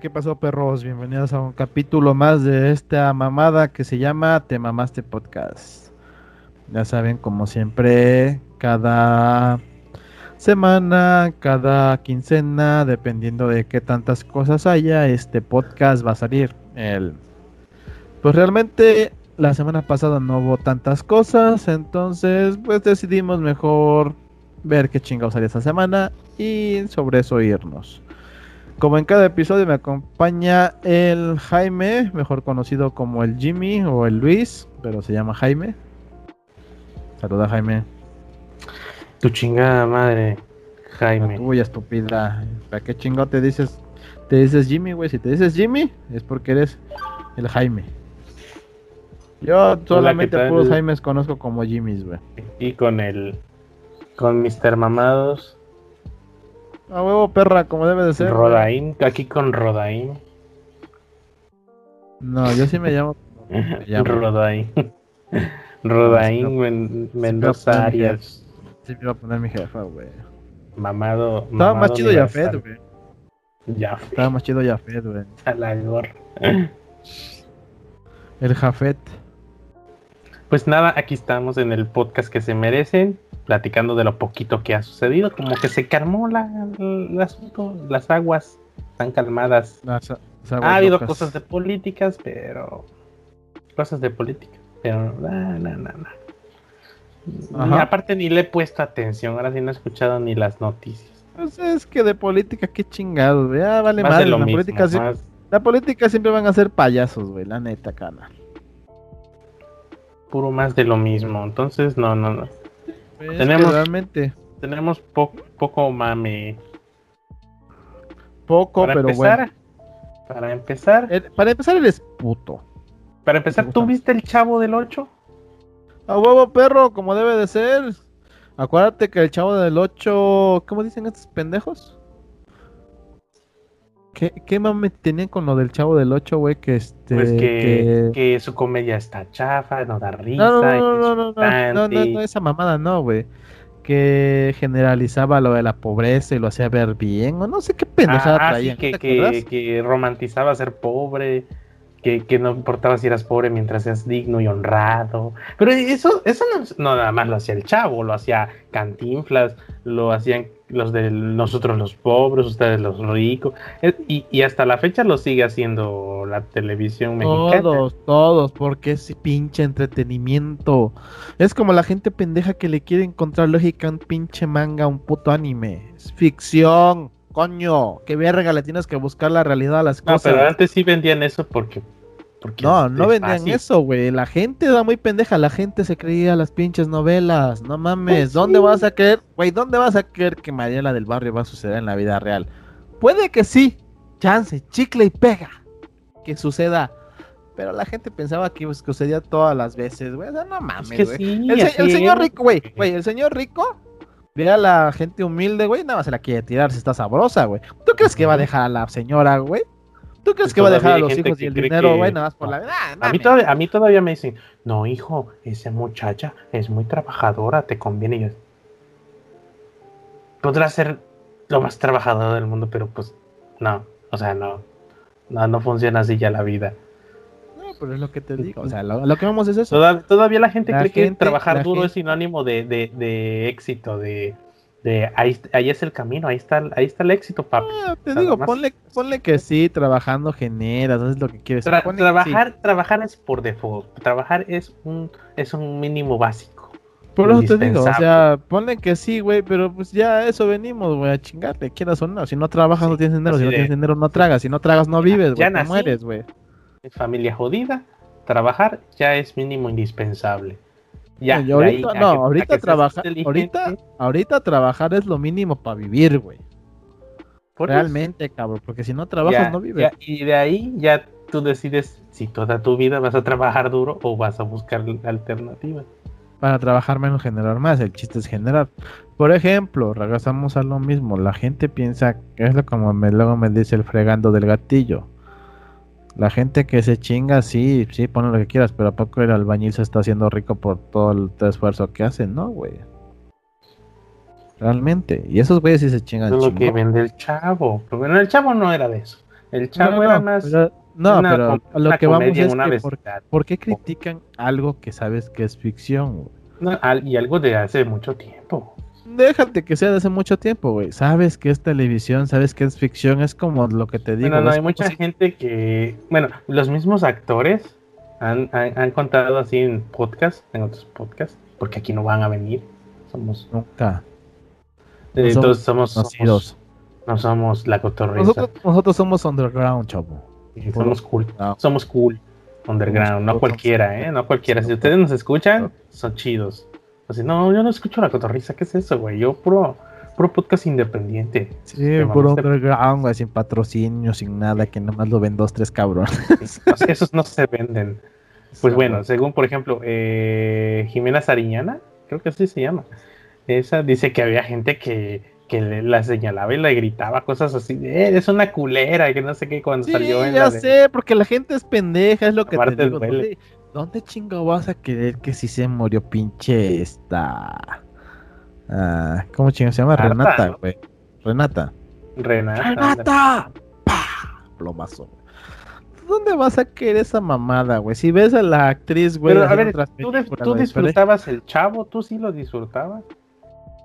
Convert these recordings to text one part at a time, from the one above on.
¿qué pasó perros? Bienvenidos a un capítulo más de esta mamada que se llama Te Mamaste Podcast. Ya saben, como siempre, cada semana, cada quincena, dependiendo de qué tantas cosas haya, este podcast va a salir. El... Pues realmente la semana pasada no hubo tantas cosas, entonces pues decidimos mejor ver qué chingados salió esta semana y sobre eso irnos. Como en cada episodio me acompaña el Jaime, mejor conocido como el Jimmy o el Luis, pero se llama Jaime. Saluda Jaime. Tu chingada madre, Jaime. Uy, estúpida. ¿Para qué chingado te dices? Te dices Jimmy, güey. Si te dices Jimmy, es porque eres el Jaime. Yo solamente puros Jaimes conozco como Jimmys, güey. Y con el. Con Mr. Mamados. A huevo, perra, como debe de ser. Rodaín, aquí con Rodaín. No, yo sí me llamo. Rodaín. Rodaín Mendoza Arias. Sí, me iba a poner mi jefa, güey. Mamado. Estaba más chido Yafet, güey. Ya. Estaba más chido Yafet, güey. A la gorra. El Jafet. Pues nada, aquí estamos en el podcast que se merecen platicando de lo poquito que ha sucedido, como que se calmó la, el asunto, las aguas están calmadas. ha habido cosas de políticas, pero cosas de política, pero nada, nada, nada. aparte ni le he puesto atención, ahora sí no he escuchado ni las noticias. Pues es que de política, qué chingado, ya vale más. La, política la política siempre van a ser payasos, güey, la neta, cana. Puro más de lo mismo, entonces no, no, no. Tenemos, realmente. Tenemos poco mame. Poco, pero bueno. Para empezar. para empezar, eres puto. Para empezar, ¿tú viste el chavo del 8? A huevo, perro, como debe de ser. Acuérdate que el chavo del 8. ¿Cómo dicen estos pendejos? ¿Qué, qué tenían con lo del chavo del 8, güey? Que este. Pues que, que... su comedia está chafa, no da risa. No, no, no, no, no, no, no, no, esa mamada no, güey. Que generalizaba lo de la pobreza y lo hacía ver bien, o no sé qué pendejada ah, traía. Sí, que, que, que, romantizaba ser pobre, que, no importaba si eras pobre mientras seas digno y honrado. Pero eso, eso no, nada más lo hacía el chavo, lo hacía Cantinflas, lo hacían los de nosotros los pobres, ustedes los ricos, y, y, hasta la fecha lo sigue haciendo la televisión mexicana. Todos, todos, porque ese pinche entretenimiento. Es como la gente pendeja que le quiere encontrar lógica a un pinche manga, un puto anime. Es ficción, coño. Qué verga, le tienes que buscar la realidad a las cosas. No, pero antes sí vendían eso porque no, no vendían eso, güey. La gente era muy pendeja. La gente se creía las pinches novelas. No mames. Pues ¿Dónde vas a creer, güey? ¿Dónde vas a creer que Mariela del Barrio va a suceder en la vida real? Puede que sí. Chance, chicle y pega. Que suceda. Pero la gente pensaba que, pues, sucedía todas las veces, güey. O sea, no mames, güey. el, señor rico, güey. Güey, el señor rico. Ve a la gente humilde, güey. Nada más se la quiere tirar si está sabrosa, güey. ¿Tú crees que va a dejar a la señora, güey? ¿Tú crees que va a dejar a los hijos y el dinero, güey, nada más por la vida? a, mí todavía, a mí todavía me dicen, no, hijo, esa muchacha es muy trabajadora, te conviene. Y yo, podrá ser lo más trabajador del mundo, pero pues no, o sea, no, no, no funciona así ya la vida. No, pero es lo que te digo, o sea, lo, que vamos es eso. todavía la gente cree que trabajar duro es sinónimo de, de, de éxito, de de ahí, ahí es el camino, ahí está, ahí está el éxito, papi. Ah, te digo, ponle, ponle, que sí, trabajando generas, eso es lo que quieres. trabajar, trabajar es por default, trabajar es un, es un mínimo básico. Por eso te digo, o sea, ponle que sí, güey, pero pues ya eso venimos, güey, a chingarte, quieras o no. Si no trabajas, no tienes dinero, si no tienes dinero, no tragas, si no tragas, no vives, güey, te mueres, güey. Familia jodida, trabajar ya es mínimo indispensable. Ya, ahorita, no, ahorita trabajar, ahorita, ahorita trabajar es lo mínimo para vivir, güey. Realmente, cabrón, porque si no trabajas no vives. y de ahí ya tú decides si toda tu vida vas a trabajar duro o vas a buscar alternativas. Para trabajar menos, generar más. El chiste es generar. Por ejemplo, regresamos a lo mismo. La gente piensa que es lo como me, luego me dice el fregando del gatillo la gente que se chinga, sí, sí, pone lo que quieras, pero ¿a poco el albañil se está haciendo rico por todo el esfuerzo que hace? No, güey. Realmente. Y esos güeyes sí se chingan. Es lo que vende el chavo. Pero bueno, el chavo no era de eso. El chavo era más. no, pero lo que vamos es que por, qué critican algo que sabes que es ficción? y algo de hace mucho tiempo. Déjate que sea de hace mucho tiempo, güey. Sabes que es televisión, sabes que es ficción, es como lo que te digo. no, hay mucha gente que, bueno, los mismos actores han, han, contado así en podcast, en otros podcasts, porque aquí no van a venir. Somos. Nunca. Eh, entonces somos, somos, No somos la cotorriza. Nosotros, somos underground, chavo. somos cool. Somos cool. Underground, no cualquiera, ¿eh? No cualquiera. Si ustedes nos escuchan, son chidos. Así, no, yo no escucho la cotorriza. ¿Qué es eso, güey? Yo puro, puro podcast independiente. Sí, puro underground, güey, sin patrocinio, sin nada, que nomás lo ven dos, tres cabrones. esos no se venden. Pues bueno, según por ejemplo, eh, Jimena Sariñana, creo que así se llama. Esa dice que había gente que, que la señalaba y le gritaba cosas así, eh, es una culera, que no sé qué cuando salió en ya sé, porque la gente es pendeja, es lo que te digo. ¿Dónde, chingo vas a querer que si se murió pinche esta... Ah, ¿Cómo chingo se llama? Renata, güey. Renata. Renata. Renata. ¡Pah! Plomazo. ¿Dónde vas a querer esa mamada, güey? Si ves a la actriz, güey. Pero a ver, ¿tú, disfrutabas el chavo? ¿Tú sí lo disfrutabas?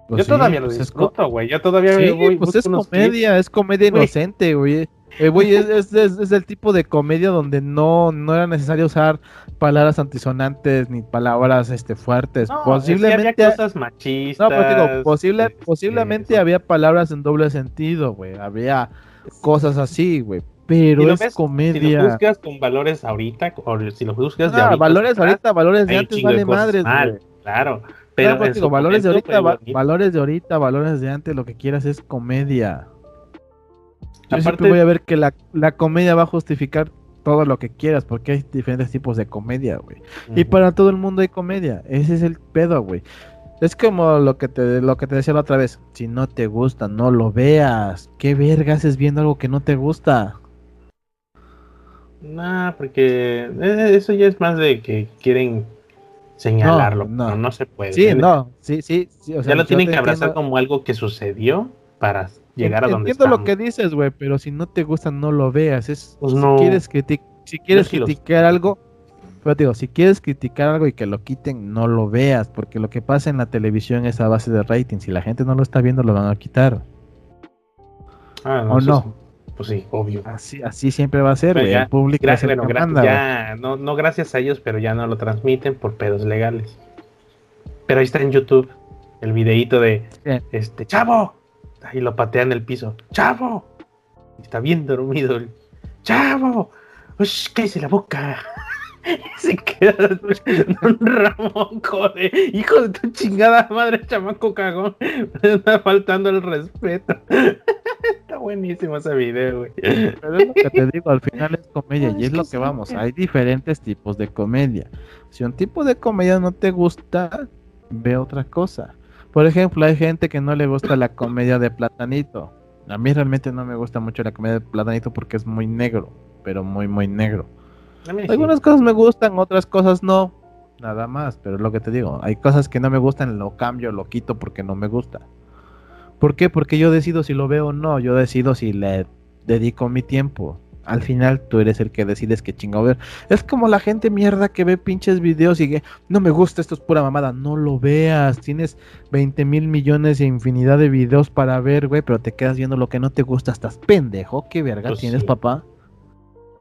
Pues yo todavía lo pues disfruto, güey. Yo todavía sí, voy, pues es comedia, es comedia inocente, güey. Eh, güey, es, es, es, el tipo de comedia donde no, no era necesario usar palabras antisonantes ni palabras este fuertes. posiblemente había cosas machistas. No, pero digo, posible, este, posiblemente había palabras en doble sentido, güey. Había cosas así, güey. Pero es comedia. Si lo buscas con valores ahorita, o si lo buscas de ah, valores ahorita, valores de antes, vale madres, güey. Claro. Pero pues, digo, valores de ahorita, valores de ahorita, valores de antes, lo que quieras es comedia. Yo siempre voy a ver que la, la, comedia va a justificar todo lo que quieras, porque hay diferentes tipos de comedia, güey. Y para todo el mundo hay comedia. Ese es el pedo, güey. Es como lo que te lo que te decía la otra vez. Si no te gusta, no lo veas. ¿Qué verga haces viendo algo que no te gusta? Nah, porque eh, eso ya es más de que quieren señalarlo. No, no, se puede. Sí, no, sí, sí. ya lo tienen que abrazar como algo que sucedió para llegar a donde Entiendo lo que dices, güey, pero si no te gusta, no lo veas. Es, pues si quieres, si quieres criticar algo, pero digo, si quieres criticar algo y que lo quiten, no lo veas, porque lo que pasa en la televisión es a base de rating. Si la gente no lo está viendo, lo van a quitar. Ah, no, ¿O no? Pues sí, obvio. Así, así siempre va a ser, güey. El público gracias, ya, no, no gracias a ellos, pero ya no lo transmiten por pedos legales. Pero ahí está en YouTube el videíto de este chavo. Ahí lo patean en el piso. ¡Chavo! Está bien dormido. ¡Chavo! ¡Ush! hice la boca! se queda un Ramón, joder. Hijo de tu chingada madre, chamaco cagón. Me está faltando el respeto. Está buenísimo ese video, güey. Pero es lo que te digo, al final es comedia y es lo que vamos. Hay diferentes tipos de comedia. Si un tipo de comedia no te gusta, ve otra cosa. Por ejemplo, hay gente que no le gusta la comedia de Platanito. A mí realmente no me gusta mucho la comedia de Platanito porque es muy negro, pero muy, muy negro. Algunas cosas me gustan, otras cosas no. Nada más, pero es lo que te digo. Hay cosas que no me gustan, lo cambio, lo quito porque no me gusta. ¿Por qué? Porque yo decido si lo veo o no. Yo decido si le dedico mi tiempo. Al final tú eres el que decides qué chingo ver. Es como la gente mierda que ve pinches videos y que no me gusta, esto es pura mamada. No lo veas. Tienes 20 mil millones e infinidad de videos para ver, güey, pero te quedas viendo lo que no te gusta. Estás pendejo. ¿Qué verga pues tienes, papá?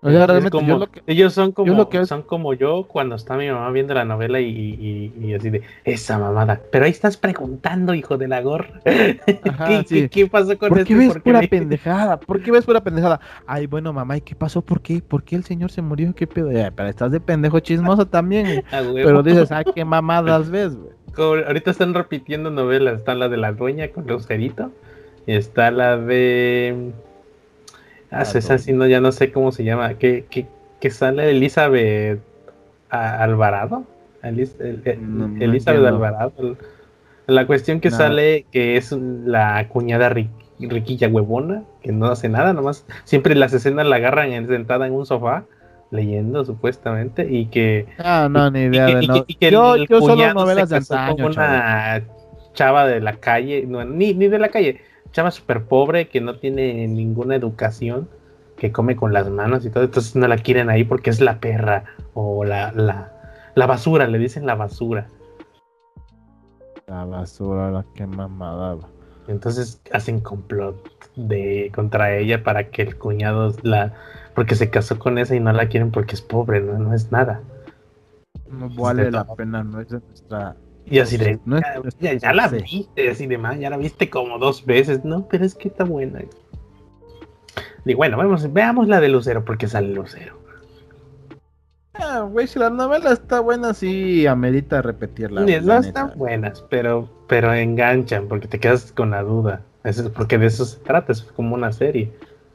Ellos son como, son como yo cuando está mi mamá viendo la novela y, así de esa mamada. Pero ahí estás preguntando, hijo de la gorra. ¿Qué, pasó con ¿Por qué ves pura pendejada? ¿Por qué ves pura pendejada? Ay, bueno, mamá, ¿y qué pasó? ¿Por qué? ¿Por qué el señor se murió? ¿Qué pedo? pero estás de pendejo chismoso también. pero dices, ay, qué mamadas ves, güey. ahorita están repitiendo novelas. Está la de la dueña con Lucerito. Y está la de Ah, esa sí, no, ya no sé cómo se llama. Que, que, sale Elizabeth Alvarado. Elizabeth Alvarado. La cuestión que sale que es la cuñada riquilla huevona, que no hace nada, nomás siempre las escenas la agarran sentada en un sofá leyendo supuestamente y que ah no ni idea de no. yo, yo solo novelas de antaño, una chava de la calle no, ni, ni de la calle chava súper pobre que no tiene ninguna educación que come con las manos y todo, entonces no la quieren ahí porque es la perra o la, la, la basura, le dicen la basura. La basura, la que mamada. Entonces hacen complot de contra ella para que el cuñado la porque se casó con esa y no la quieren porque es pobre, no, no es nada. No vale la pena, no es de nuestra. Y así de, ya, la viste, así de más, ya la viste como dos veces, no, pero es que está buena. Y bueno, vamos, veamos la de Lucero porque sale Lucero. Ah, güey, si la novela está buena, sí amerita repetirla. No están buenas, pero, pero enganchan porque te quedas con la duda. Eso, porque de eso se trata, es como una serie.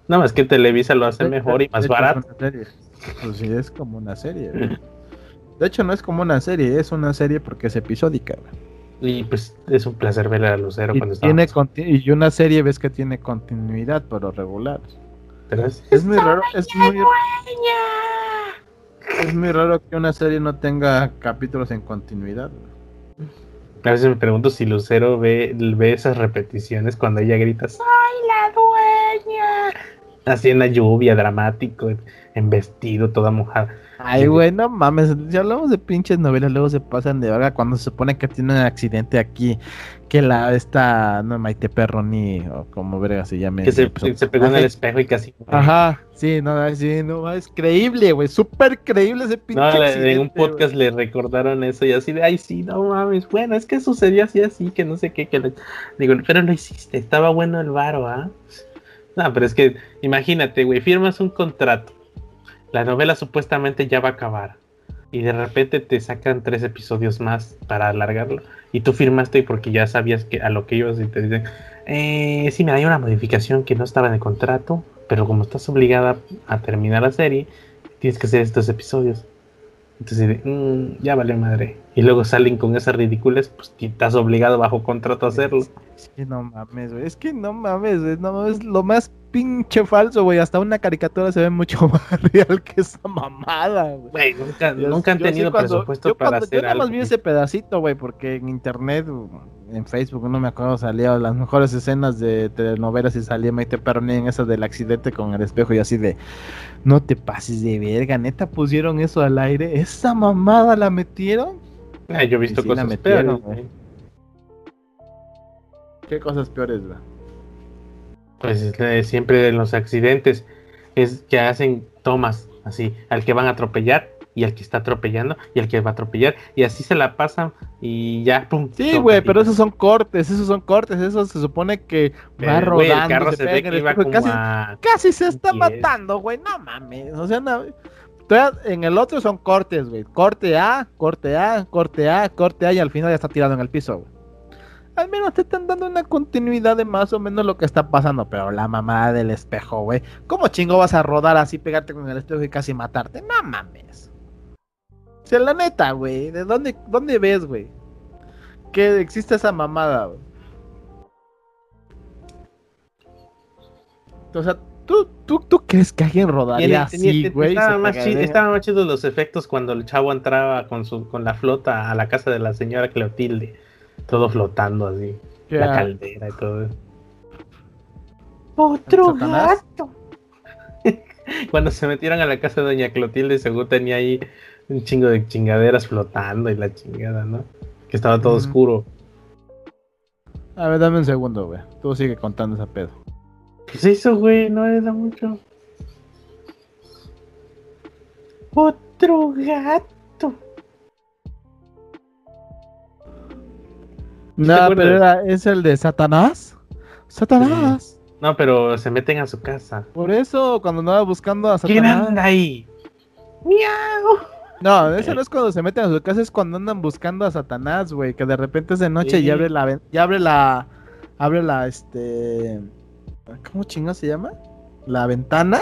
Nada más que Televisa lo hace mejor y más barato. Pues sí, es como una serie. De hecho, no es como una serie, es una serie porque es episódica. Y pues es un placer ver a Lucero cuando está. Y una serie ves que tiene continuidad, pero regular. Pero es, es muy raro. Es muy, es muy raro que una serie no tenga capítulos en continuidad. A veces me pregunto si Lucero ve, ve esas repeticiones cuando ella grita ¡Soy la dueña! Así en la lluvia, dramático, en vestido, toda mojada. Ay, güey, no mames. Si hablamos de pinches novelas, luego se pasan de verga cuando se supone que tiene un accidente aquí. Que la, esta, no, Maite Perroni, o como verga se llame. Que se, se pegó en el espejo y casi. Ajá, sí, no, sí, no, es creíble, güey. Súper creíble ese pinche. No, en un podcast le recordaron eso y así de, ay, sí, no mames. Bueno, es que sucedió así, así, que no sé qué. Que Digo, pero lo hiciste, estaba bueno el varo, ¿ah? No, pero es que, imagínate, güey, firmas un contrato la novela supuestamente ya va a acabar. Y de repente te sacan tres episodios más para alargarlo. Y tú firmaste porque ya sabías que a lo que ibas y te dicen, eh, sí, me hay una modificación que no estaba en el contrato, pero como estás obligada a terminar la serie, tienes que hacer estos episodios. Entonces, mm, ya vale madre. Y luego salen con esas ridículas, pues estás obligado bajo contrato a hacerlo. Es que no mames, güey. Es que no mames, güey. No es lo más pinche falso, güey. Hasta una caricatura se ve mucho más real que esa mamada, güey. nunca, nunca han tenido presupuesto para hacer yo nada más vi ese pedacito, güey, porque en internet, en Facebook, no me acuerdo, salía las mejores escenas de telenovelas y salía Maite Perroni en esa del accidente con el espejo y así de, no te pases de verga, neta pusieron eso al aire. ¿Esa mamada la metieron? Ah, yo he visto cosas metieron, peores, ¿Qué cosas peores, güey? Pues siempre en los accidentes es que hacen tomas así, al que van a atropellar y al que está atropellando y al que va a atropellar y así se la pasan y ya pum. Sí, güey, pero esos son cortes, esos son cortes, eso se supone que va rodando, se, casi, casi, se está matando, güey, no mames, o sea, no, en el otro son cortes, güey, corte A, corte A, corte A, corte A y al final ya está tirado en el piso, güey al menos te están dando una continuidad de más o menos lo que está pasando. Pero la mamá del espejo, güey. ¿Cómo chingo vas a rodar así, pegarte con el espejo y casi matarte? No mames. O sea, la neta, güey. ¿De dónde, dónde ves, güey? Que existe esa mamada, güey. O sea, ¿tú, tú, tú crees que alguien rodaría así, güey? Estaban más, más chidos los efectos cuando el chavo entraba con, su, con la flota a la casa de la señora Cleotilde todo flotando así. La caldera y todo. Otro gato. Cuando se metieron a la casa de Doña Clotilde, seguro tenía ahí un chingo de chingaderas flotando y la chingada, ¿no? Que estaba todo oscuro. A ver, dame un segundo, güey. Tú sigue contando ese pedo. ¿Qué es eso, güey? No era mucho. Otro gato. No, pero es el de Satanás. Satanás. No, pero se meten a su casa. Por eso, cuando andaba buscando a Satanás. ¿Quién anda ahí? ¡Miau! No, eso no es cuando se meten a su casa, es cuando andan buscando a Satanás, güey. Que de repente es de noche y abre la. Y abre la. Abre la. Este. ¿Cómo chingo se llama? La ventana.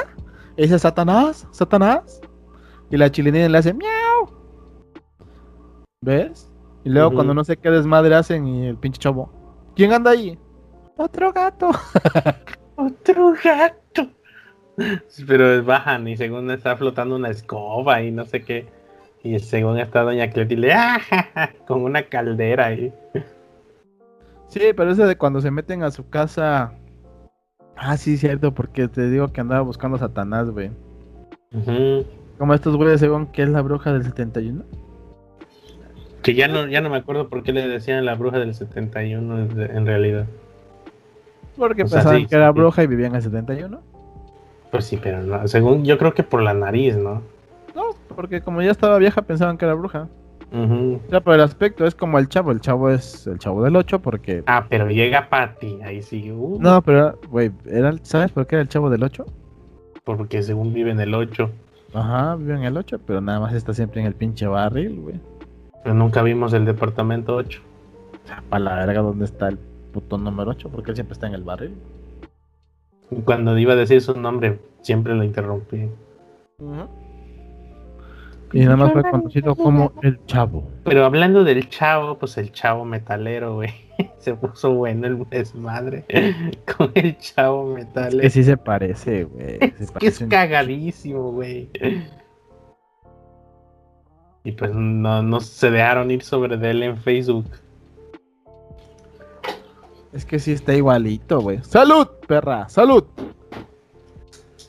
Y dice Satanás, Satanás. Y la chilenina le hace miau. ¿Ves? Y luego cuando no sé qué desmadre hacen y el pinche chavo. ¿Quién anda ahí? Otro gato. Otro gato. Pero bajan y según está flotando una escoba y no sé qué. Y según está Doña Cletilde, ¡ah! con una caldera ahí. Sí, pero ese de cuando se meten a su casa Ah, sí, cierto, porque te digo que andaba buscando a Satanás, güey. Como estos güeyes según que es la bruja del 71. Que ya no, ya no me acuerdo por qué le decían la bruja del 71 en en realidad. Porque O sea, pensaban sí, que era sí. bruja y vivían en el 71. Pues sí, pero no. Según yo creo que por la nariz, ¿no? No, porque como ya estaba vieja pensaban que era bruja. Ujú. Ya, pero el aspecto es como el chavo. El chavo es el chavo del 8 porque... Ah, pero llega Patty, ahí sí. uh, No, pero, güey, ¿sabes por qué era el chavo del 8? Porque según vive en el 8. Ajá, vive en el 8, pero nada más está siempre en el pinche barril, güey. Pero nunca vimos el departamento 8. O sea, para la verga, ¿dónde está el puto número 8? Porque él siempre está en el barril. Y Cuando iba a decir su nombre, siempre lo interrumpí. Y nada más fue conocido como el chavo. Pero hablando del chavo, pues el chavo metalero, güey. Se puso bueno el desmadre con el chavo metalero. Que sí se parece, güey. Es que es un- cagadísimo, güey. Y pues no, no se dejaron ir sobre de él en Facebook. Es que sí está igualito, güey. ¡Salud, perra! ¡Salud!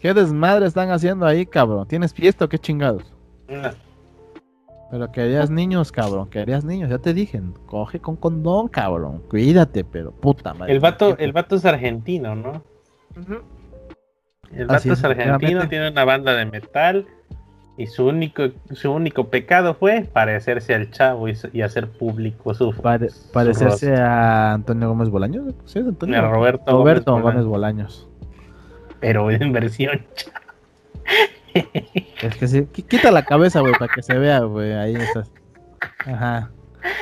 ¿Qué desmadre están haciendo ahí, cabrón? ¿Tienes fiesta o qué chingados? Pero querías niños, cabrón. Querías niños. Ya te dije. Coge con condón, cabrón. Cuídate, pero puta madre. El vato, el vato es argentino, ¿no? El vato Así es es, argentino, tiene una banda de metal. Y su único, su único pecado fue parecerse al chavo y, y hacer público su, Pare- parecerse a Antonio Gómez Bolaños. ¿Sí es Antonio? A Roberto Roberto Gómez Gómez Bolaños. Pero en versión Es que sí. Qu- Quita la cabeza, güey, para que se vea, güey. Ahí estás. Ajá.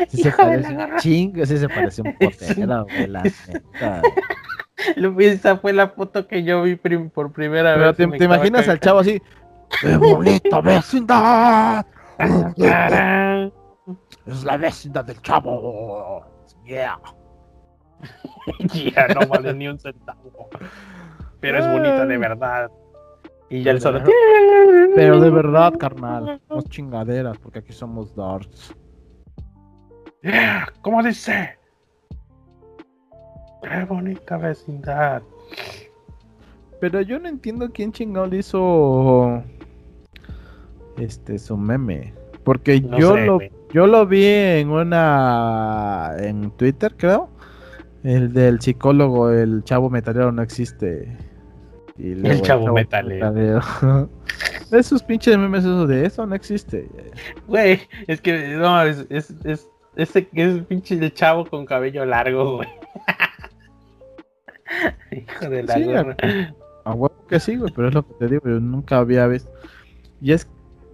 Sí se Hijo parece chingo, sí se parece un potero, güey, la neta. Esa fue la foto que yo vi por primera Pero vez. te, te imaginas al chavo así. ¡Qué bonita vecindad! Es la vecindad del chavo. Yeah. Ya no vale ni un centavo. Pero es bonita de verdad. Y ya el solo. Pero de verdad, carnal. No chingaderas, porque aquí somos darts. Yeah, ¿Cómo dice? Qué bonita vecindad. Pero yo no entiendo quién chingado le hizo este su meme. Porque No yo sé, lo yo lo vi en una en Twitter, creo. El del psicólogo, el chavo metalero no existe. Y luego chavo metalero. metalero. Esos pinches memes eso de eso no existe. Güey, es que no, es, es, es, ese que es pinche de chavo con cabello largo, güey. Hijo de la Sí, gorra. A huevo que sí, güey, pero es lo que te digo, yo nunca había visto. Y es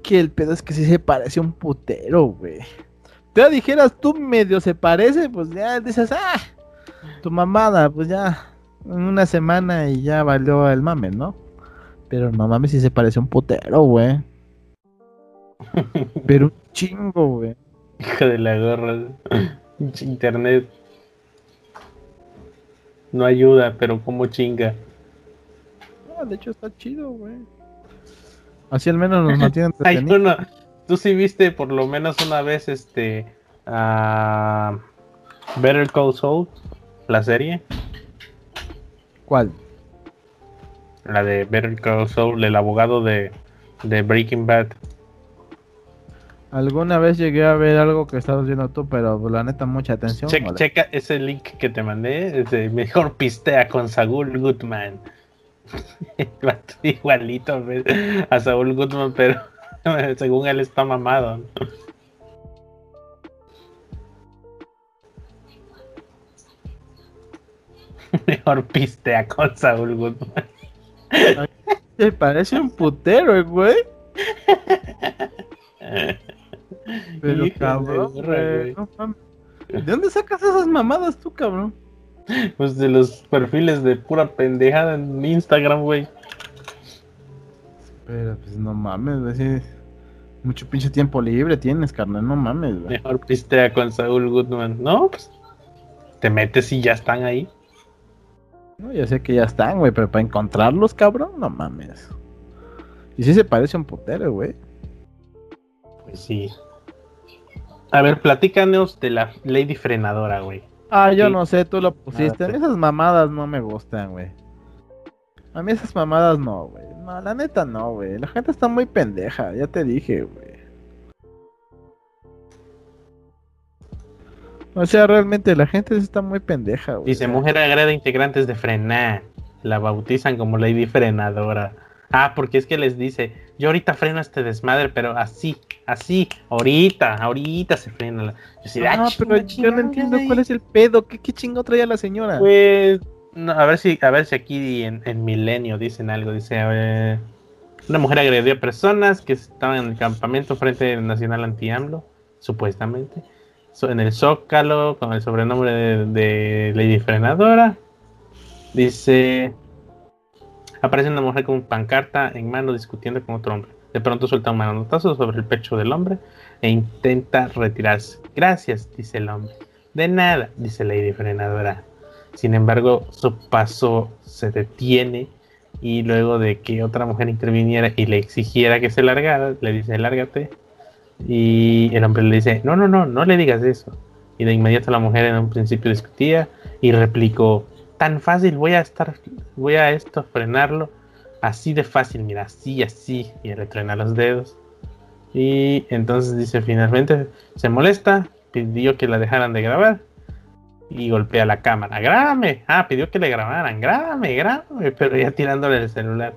que el pedo es que sí se parece un putero, güey. Te dijeras tú medio se parece, pues ya dices, ah, tu mamada, pues ya, en una semana y ya valió el mame, ¿no? Pero no mames si se parece un putero, güey. Pero un chingo, güey. Hijo de la gorra. Internet. No ayuda, pero como chinga. No, de hecho está chido, güey. Así al menos nos mantienen entretenidos. uno. Tú sí viste por lo menos una vez este. ah, Better Call Saul, la serie. ¿Cuál? La de Better Call Saul, el abogado de, de Breaking Bad. Alguna vez llegué a ver algo que estabas viendo tú, pero la neta mucha atención. Che- ¿vale? checa ese link que te mandé. Es de mejor pistea con Saúl Goodman. Igualito ¿ves? a Saúl Goodman, pero según él está mamado. ¿no? Mejor pistea con Saúl Goodman. Se parece un putero, eh, güey. Pero cabrón, güey. ¿De dónde sacas esas mamadas tú, cabrón? Pues de los perfiles de pura pendejada en Instagram, güey. Pero pues no mames, güey. Mucho pinche tiempo libre tienes, carnal. No mames, güey. Mejor pistea con Saúl Goodman. No, pues te metes y ya están ahí. No, ya sé que ya están, güey, pero para encontrarlos, cabrón, no mames. Y sí se parece un putero, güey. Pues sí. A ver, platícanos de la Lady Frenadora, güey. Ah, yo Sí. no sé, tú lo pusiste. Ah, sí. Esas mamadas no me gustan, güey. A mí esas mamadas no, güey. No, la neta no, güey. La gente está muy pendeja, ya te dije, güey. O sea, realmente la gente está muy pendeja, güey. Dice, mujer agrede integrantes de frenar. La bautizan como Lady Frenadora. Ah, porque es que les dice, yo ahorita freno este desmadre, pero así, así, ahorita, ahorita se frena. Yo ah, pero yo no entiendo cuál es el pedo, ¿qué, qué chingo traía la señora? Pues, a ver si, a ver si aquí en, Milenio dicen algo, dice, una mujer agredió a personas que estaban en el campamento frente al Nacional Anti-AMLO, supuestamente, en el Zócalo, con el sobrenombre de Lady Frenadora. Dice, Aparece una mujer con pancarta en mano discutiendo con otro hombre. De pronto suelta un manotazo sobre el pecho del hombre e intenta retirarse. Gracias, dice el hombre. De nada, dice Lady Frenadora. Sin embargo, su paso se detiene y luego de que otra mujer interviniera y le exigiera que se largara, le dice, lárgate. Y el hombre le dice, no, no, no, no le digas eso. Y de inmediato la mujer en un principio discutía y replicó, tan fácil, voy a estar, voy a esto, frenarlo. Así de fácil, mira, así, así. Y retrena los dedos. Y entonces dice, finalmente se molesta, pidió que la dejaran de grabar. Y golpea la cámara. Grábame. Ah, pidió que le grabaran. Grábame, grábame. Pero ya tirándole el celular.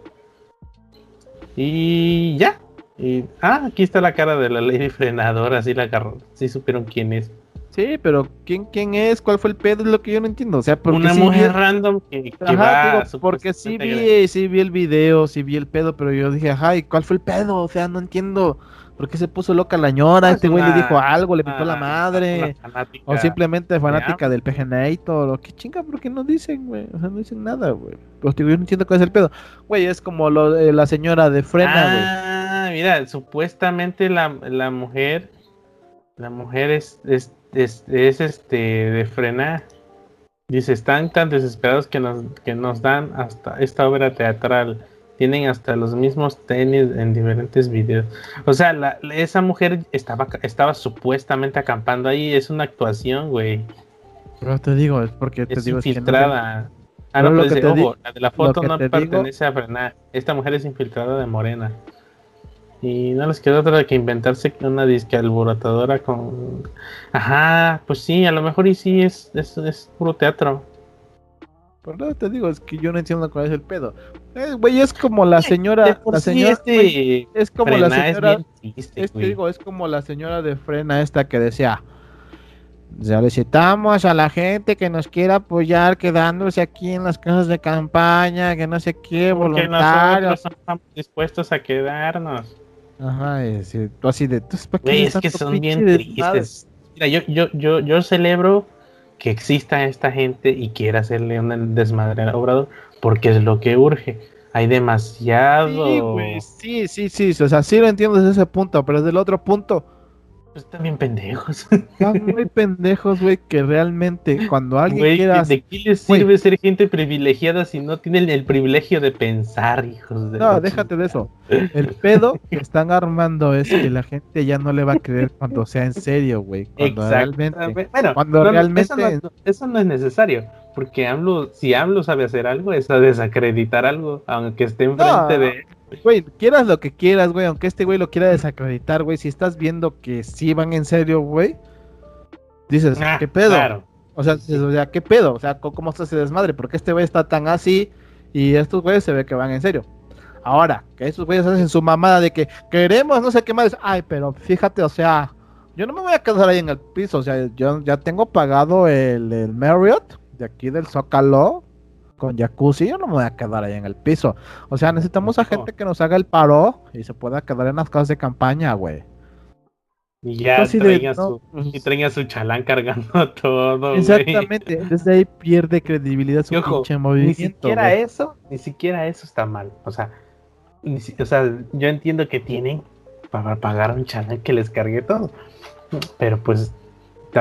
Y ya. Y, ah, aquí está la cara de la lady frenadora. Sí la agarró. Sí supieron quién es. Sí, pero ¿quién, quién es? ¿Cuál fue el pedo? Es lo que yo no entiendo. O sea, porque una mujer random que, ajá, porque sí vi, sí vi el video, sí vi el pedo, pero yo dije, ajá, ¿y cuál fue el pedo? O sea, no entiendo. ¿Por qué se puso loca la ñora? este güey le dijo algo, le pintó la madre. O simplemente fanática del PGNator. ¿Qué chinga? ¿Por qué no dicen, güey? O sea, no dicen nada, güey. Pues yo no entiendo cuál es el pedo. Güey, es como lo la señora de frena, güey. Ah, mira, supuestamente la, la mujer. La mujer es, es es, este de frenar. Dice, están tan desesperados que nos, que nos dan hasta esta obra teatral. Tienen hasta los mismos tenis en diferentes videos. O sea, esa mujer estaba, estaba supuestamente acampando ahí. Es una actuación, güey. Pero te digo, es porque te digo. Infiltrada. ah, no, pues, la de la foto no pertenece a frenar. Esta mujer es infiltrada de Morena. Y no les queda otra que inventarse una disque alborotadora con. Ajá, pues sí, a lo mejor y sí es, es, es puro teatro. Por nada te digo, es que yo no entiendo cuál es el pedo. Eh, güey, es como la señora. La señora este es como la señora. Es, digo, es como la señora de frena esta que decía. Solicitamos a la gente que nos quiera apoyar quedándose aquí en las casas de campaña, que no sé qué, voluntarios. estamos dispuestos a quedarnos. Ajá, es, así de. es que son bien tristes. Mira, yo, yo, yo, yo celebro que exista esta gente y quiera hacerle un desmadre al obrador, porque es lo que urge. Hay demasiado. Sí, sí, sí, sí, o sea, sí lo entiendo desde ese punto, pero desde el otro punto, pues están bien pendejos. Están muy pendejos, güey, que realmente cuando alguien quiera... ¿De qué les sirve ser gente privilegiada si no tienen el privilegio de pensar, hijos de... No, déjate de eso. El pedo que están armando es que la gente ya no le va a creer cuando sea en serio, güey. Cuando realmente... Bueno, cuando realmente... Eso no, es necesario, porque AMLO, si AMLO sabe hacer algo, es a desacreditar algo, aunque esté enfrente de Güey, quieras lo que quieras, güey, aunque este güey lo quiera desacreditar, güey, si estás viendo que sí van en serio, güey, dices, ah, ¿qué pedo? O sea, o sea, ¿qué pedo? O sea, ¿cómo está ese desmadre? Porque este güey está tan así y estos güeyes se ve que van en serio. Ahora, que estos güeyes hacen su mamada de que queremos no sé qué más. Ay, pero fíjate, o sea, yo no me voy a quedar ahí en el piso. O sea, yo ya tengo pagado el, el Marriott de aquí del Zócalo con jacuzzi, yo no me voy a quedar ahí en el piso. O sea, necesitamos a gente que nos haga el paro y se pueda quedar en las casas de campaña, güey. Y ya traía, su, y traía su chalán cargando todo. Exactamente, desde ahí pierde credibilidad su pinche movimiento. Ni siquiera eso, ni siquiera eso está mal. O sea, o sea, yo entiendo que tienen para pagar un chalán que les cargue todo. Pero pues,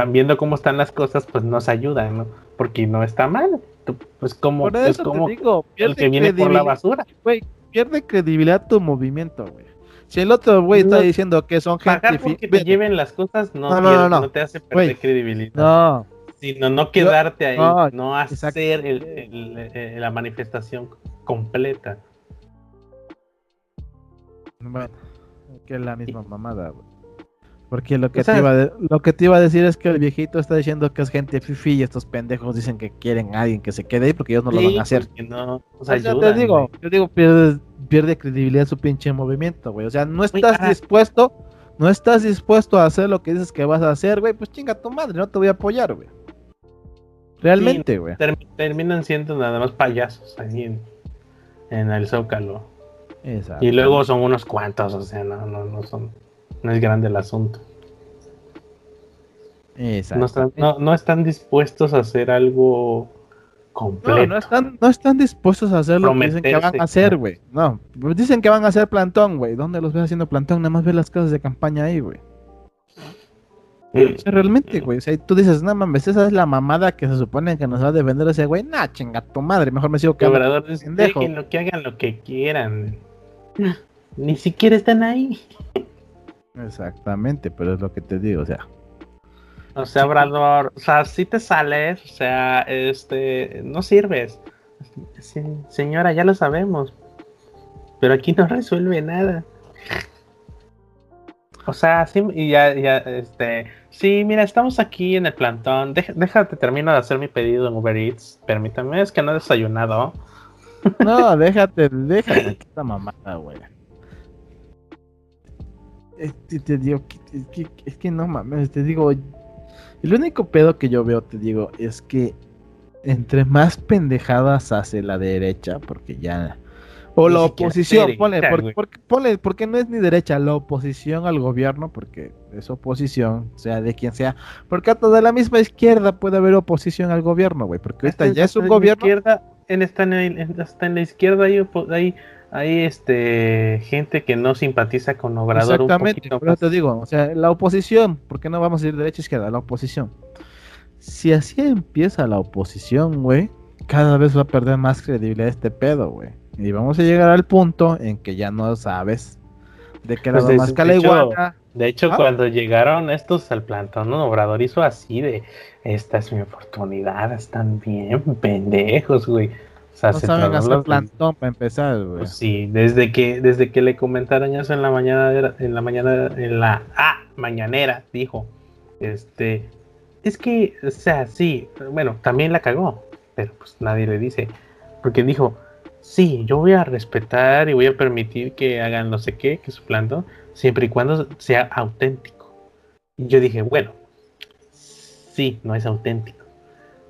viendo cómo están las cosas, pues nos ayuda, ¿no? Porque no está mal pues como, es como el que viene por la basura. Güey, pierde credibilidad tu movimiento, güey. Si el otro güey está diciendo que son gente que te lleven las cosas no, no, no, te hace perder credibilidad. No. Sino no quedarte ahí, no, hacer el, la manifestación completa. Bueno, que es la misma mamada, güey. Porque lo que, te iba a lo que te iba a decir es que el viejito está diciendo que es gente fifi y estos pendejos dicen que quieren a alguien que se quede ahí porque ellos no lo van a hacer. No, o sea, yo te digo, yo digo, pierde, pierde credibilidad su pinche movimiento, güey. O sea, no estás dispuesto, no estás dispuesto a hacer lo que dices que vas a hacer, güey. Pues chinga tu madre, no te voy a apoyar, güey. Realmente, güey. terminan siendo nada más payasos ahí en, en el Zócalo. Exacto. Y luego son unos cuantos, o sea, no, no, no son no es grande el asunto. No están, no, están, dispuestos a hacer algo completo. No, no están, no están dispuestos a hacer lo que dicen que van a hacer, güey. No, dicen que van a hacer plantón, güey. ¿Dónde los ves haciendo plantón? Nada más ves las casas de campaña ahí, güey. realmente, güey, o sea, tú dices, no mames, esa es la mamada que se supone que nos va a defender ese güey. Nah, chinga tu madre, mejor me sigo quedando. Dejen lo que hagan lo que quieran. Ni siquiera están ahí. Exactamente, pero es lo que te digo, o sea. O sea, Obrador, o sea, si te sales, o sea, este, no sirves. señora, ya lo sabemos. Pero aquí no resuelve nada. O sea, sí, y ya, ya, este, sí, mira, estamos aquí en el plantón. déjate, termino de hacer mi pedido en Uber Eats. Permítame, es que no he desayunado. No, déjate, déjate, esta mamada, güey. Este, te digo, es que, no mames, te digo, el único pedo que yo veo, te digo, es que entre más pendejadas hace la derecha, porque ya... O la oposición, ponle, porque, porque no es ni derecha, la oposición al gobierno, porque es oposición, sea de quien sea, porque hasta de la misma izquierda puede haber oposición al gobierno, güey, porque esta ya es un gobierno... Izquierda, en, esta, en, hasta en la izquierda hay, hay hay este gente que no simpatiza con Obrador. Exactamente, pero te digo, o sea, la oposición, ¿por qué no vamos a ir derecha izquierda? La oposición. Si así empieza la oposición, güey, cada vez va a perder más credibilidad este pedo, güey. Y vamos a llegar al punto en que ya no sabes de qué pues lado más de, hecho, de hecho ah. cuando llegaron estos al plantón, ¿no? Obrador hizo así de, esta es mi oportunidad, están bien pendejos, güey no saben hacer plantón para empezar, güey. Pues sí, desde que, desde que le comentaron eso en la mañana, en la mañana, en la ah, mañanera, dijo, este, es que, o sea, sí, bueno, también la cagó, pero pues nadie le dice, porque dijo, sí, yo voy a respetar y voy a permitir que hagan no sé qué, que su plantón, siempre y cuando sea auténtico. Y yo dije, bueno, sí, no es auténtico,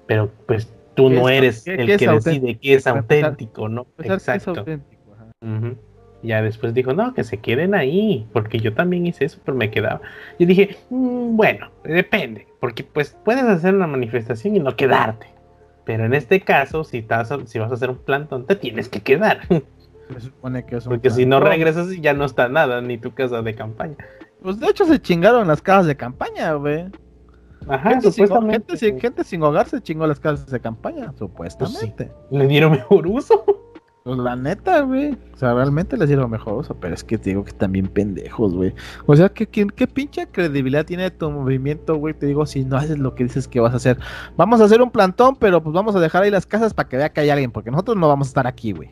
pero pues tú no eres el que decide que es auténtico, ¿no? Exacto. Ya después dijo, no, que se queden ahí, porque yo también hice eso, pero me quedaba. Yo dije, mm, bueno, depende, porque pues puedes hacer una manifestación y no quedarte. Pero en este caso, si, vas a, si vas a hacer un plantón, te tienes que quedar. Se supone que es Porque si no regresas ya no está nada, ni tu casa de campaña. Pues de hecho se chingaron las casas de campaña, güey. Ajá, gente supuestamente. Sin, gente, sin, hogar se chingó las casas de campaña, supuestamente. Pues Le dieron mejor uso. Pues la neta, güey. O sea, realmente les dieron mejor uso, pero es que te digo que bien pendejos, güey. O sea, ¿qué, qué, pinche credibilidad tiene tu movimiento, güey? Te digo, si no haces lo que dices que vas a hacer. Vamos a hacer un plantón, pero pues vamos a dejar ahí las casas para que vea que hay alguien, porque nosotros no vamos a estar aquí, güey.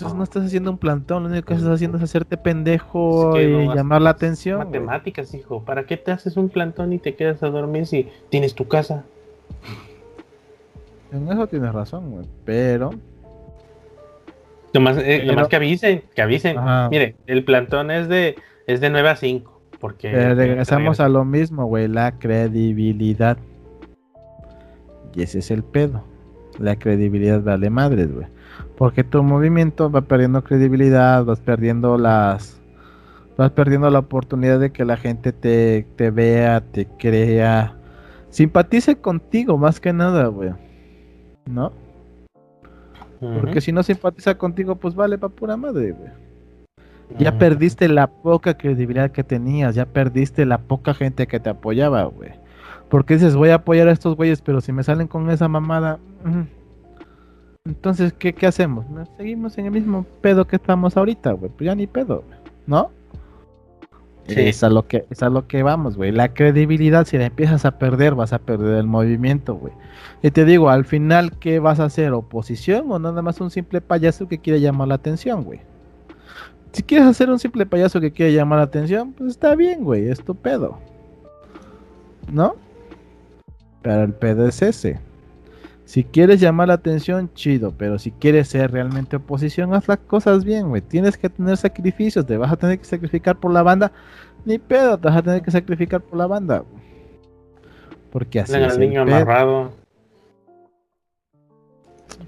Entonces no estás haciendo un plantón, lo único que estás haciendo es hacerte pendejo y llamar la atención. Matemáticas, hijo. ¿Para qué te haces un plantón y te quedas a dormir si tienes tu casa? En eso tienes razón, güey. Pero. Nomás, eh, que avisen, que avisen. Mire, el plantón es de, es de 9 a 5. Porque. regresamos a lo mismo, güey. La credibilidad. Y ese es el pedo. La credibilidad vale madres, güey. Porque tu movimiento va perdiendo credibilidad, vas perdiendo las. Vas perdiendo la oportunidad de que la gente te, vea, te crea. Simpatice contigo, más que nada, güey. ¿No? Porque si no simpatiza contigo, pues vale pa' pura madre, güey. Ya perdiste la poca credibilidad que tenías, ya perdiste la poca gente que te apoyaba, güey. Porque dices, voy a apoyar a estos güeyes, pero si me salen con esa mamada, entonces, ¿qué, ¿qué, hacemos? Seguimos en el mismo pedo que estamos ahorita, güey. Pues ya ni pedo, ¿no? Es, a lo que, es a lo que vamos, güey. La credibilidad, si la empiezas a perder, vas a perder el movimiento, güey. Y te digo, al final, ¿qué vas a hacer? ¿Oposición o nada más un simple payaso que quiere llamar la atención, güey? Si quieres hacer un simple payaso que quiere llamar la atención, pues está bien, güey, es tu pedo. ¿No? Pero el pedo es ese. Si quieres llamar la atención, chido, pero si quieres ser realmente oposición, haz las cosas bien, güey. Tienes que tener sacrificios, te vas a tener que sacrificar por la banda. Ni pedo, te vas a tener que sacrificar por la banda. Porque así es. El niño amarrado.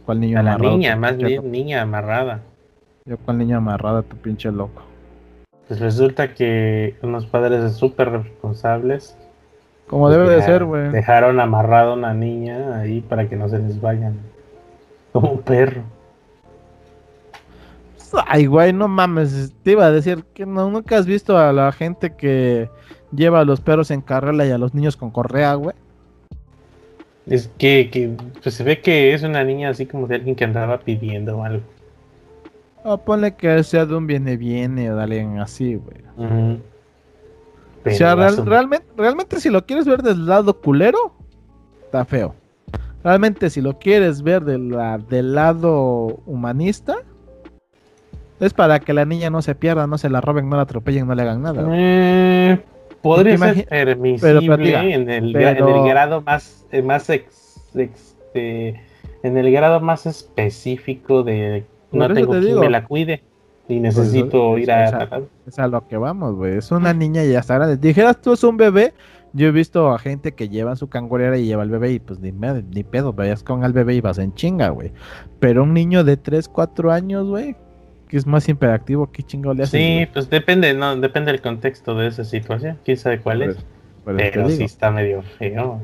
¿Cuál niño a la niña, más bien niña amarrada. Yo cuál niña amarrada, tu pinche loco. Pues resulta que unos padres súper responsables como debe de ser, güey. Dejaron amarrado a una niña ahí para que no se les vayan. Como un perro. Ay, güey, no mames. Te iba a decir que no, nunca has visto a la gente que lleva a los perros en carrera y a los niños con correa, güey. Es que, que pues se ve que es una niña así como de alguien que andaba pidiendo algo. O ponle que sea de un viene viene o de alguien así, güey. O sea, realmente, realmente si lo quieres ver del lado culero, está feo. Realmente si lo quieres ver del lado humanista, es para que la niña no se pierda, no se la roben, no la atropellen, no le hagan nada. Eh, podría ser permisible en, el, grado más, eh, más este, en el grado más específico de no tengo quien me la cuide y pues, necesito ir a... Es a, lo que vamos, güey. Es una niña y ya está grande. Dijeras tú es un bebé. Yo he visto a gente que lleva su cangurera y lleva al bebé y pues ni, ni pedo, vayas con el bebé y vas en chinga, güey. Pero un niño de 3, 4 años, güey, que es más imperactivo, ¿qué chingo le hace? Sí, pues depende, no, depende del contexto de esa situación. Quién sabe cuál es. pero sí está medio feo.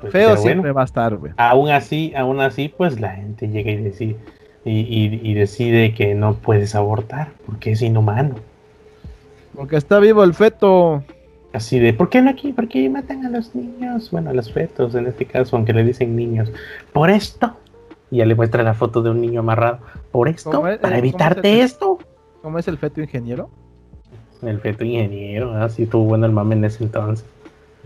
Pues, feo siempre va a estar, güey. Aún así, aún así, pues la gente llega y decide y, decide que no puedes abortar porque es inhumano. Porque está vivo el feto. Así de, ¿por qué no aquí? ¿Por qué matan a los niños? Bueno, a los fetos en este caso, aunque le dicen niños. Por esto. Y ya le muestra la foto de un niño amarrado. ¿Por esto? ¿Para evitarte esto? ¿Cómo es el feto ingeniero? El feto ingeniero, así ah, tuvo bueno el mame en ese entonces.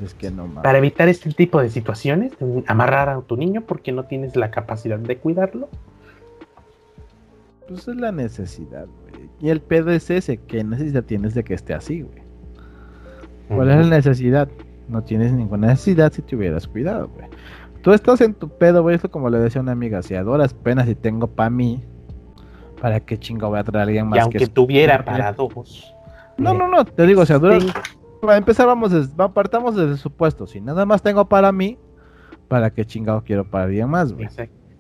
Es que no mames. Para evitar este tipo de situaciones, amarrar a tu niño porque no tienes la capacidad de cuidarlo pues es la necesidad, güey. Y el pedo es ese, ¿qué necesidad tienes de que esté así, güey? ¿Cuál es la necesidad? No tienes ninguna necesidad si te hubieras cuidado, güey. Tú estás en tu pedo, güey, esto como le decía una amiga, si adoras penas y tengo para mí, ¿para qué chingo voy a traer a alguien más? Y aunque tuviera para dos. No, no, no, te digo, si adoras... Para empezar, vamos, partamos desde el supuesto, si nada más tengo para mí, ¿para qué chingado quiero para alguien más, güey?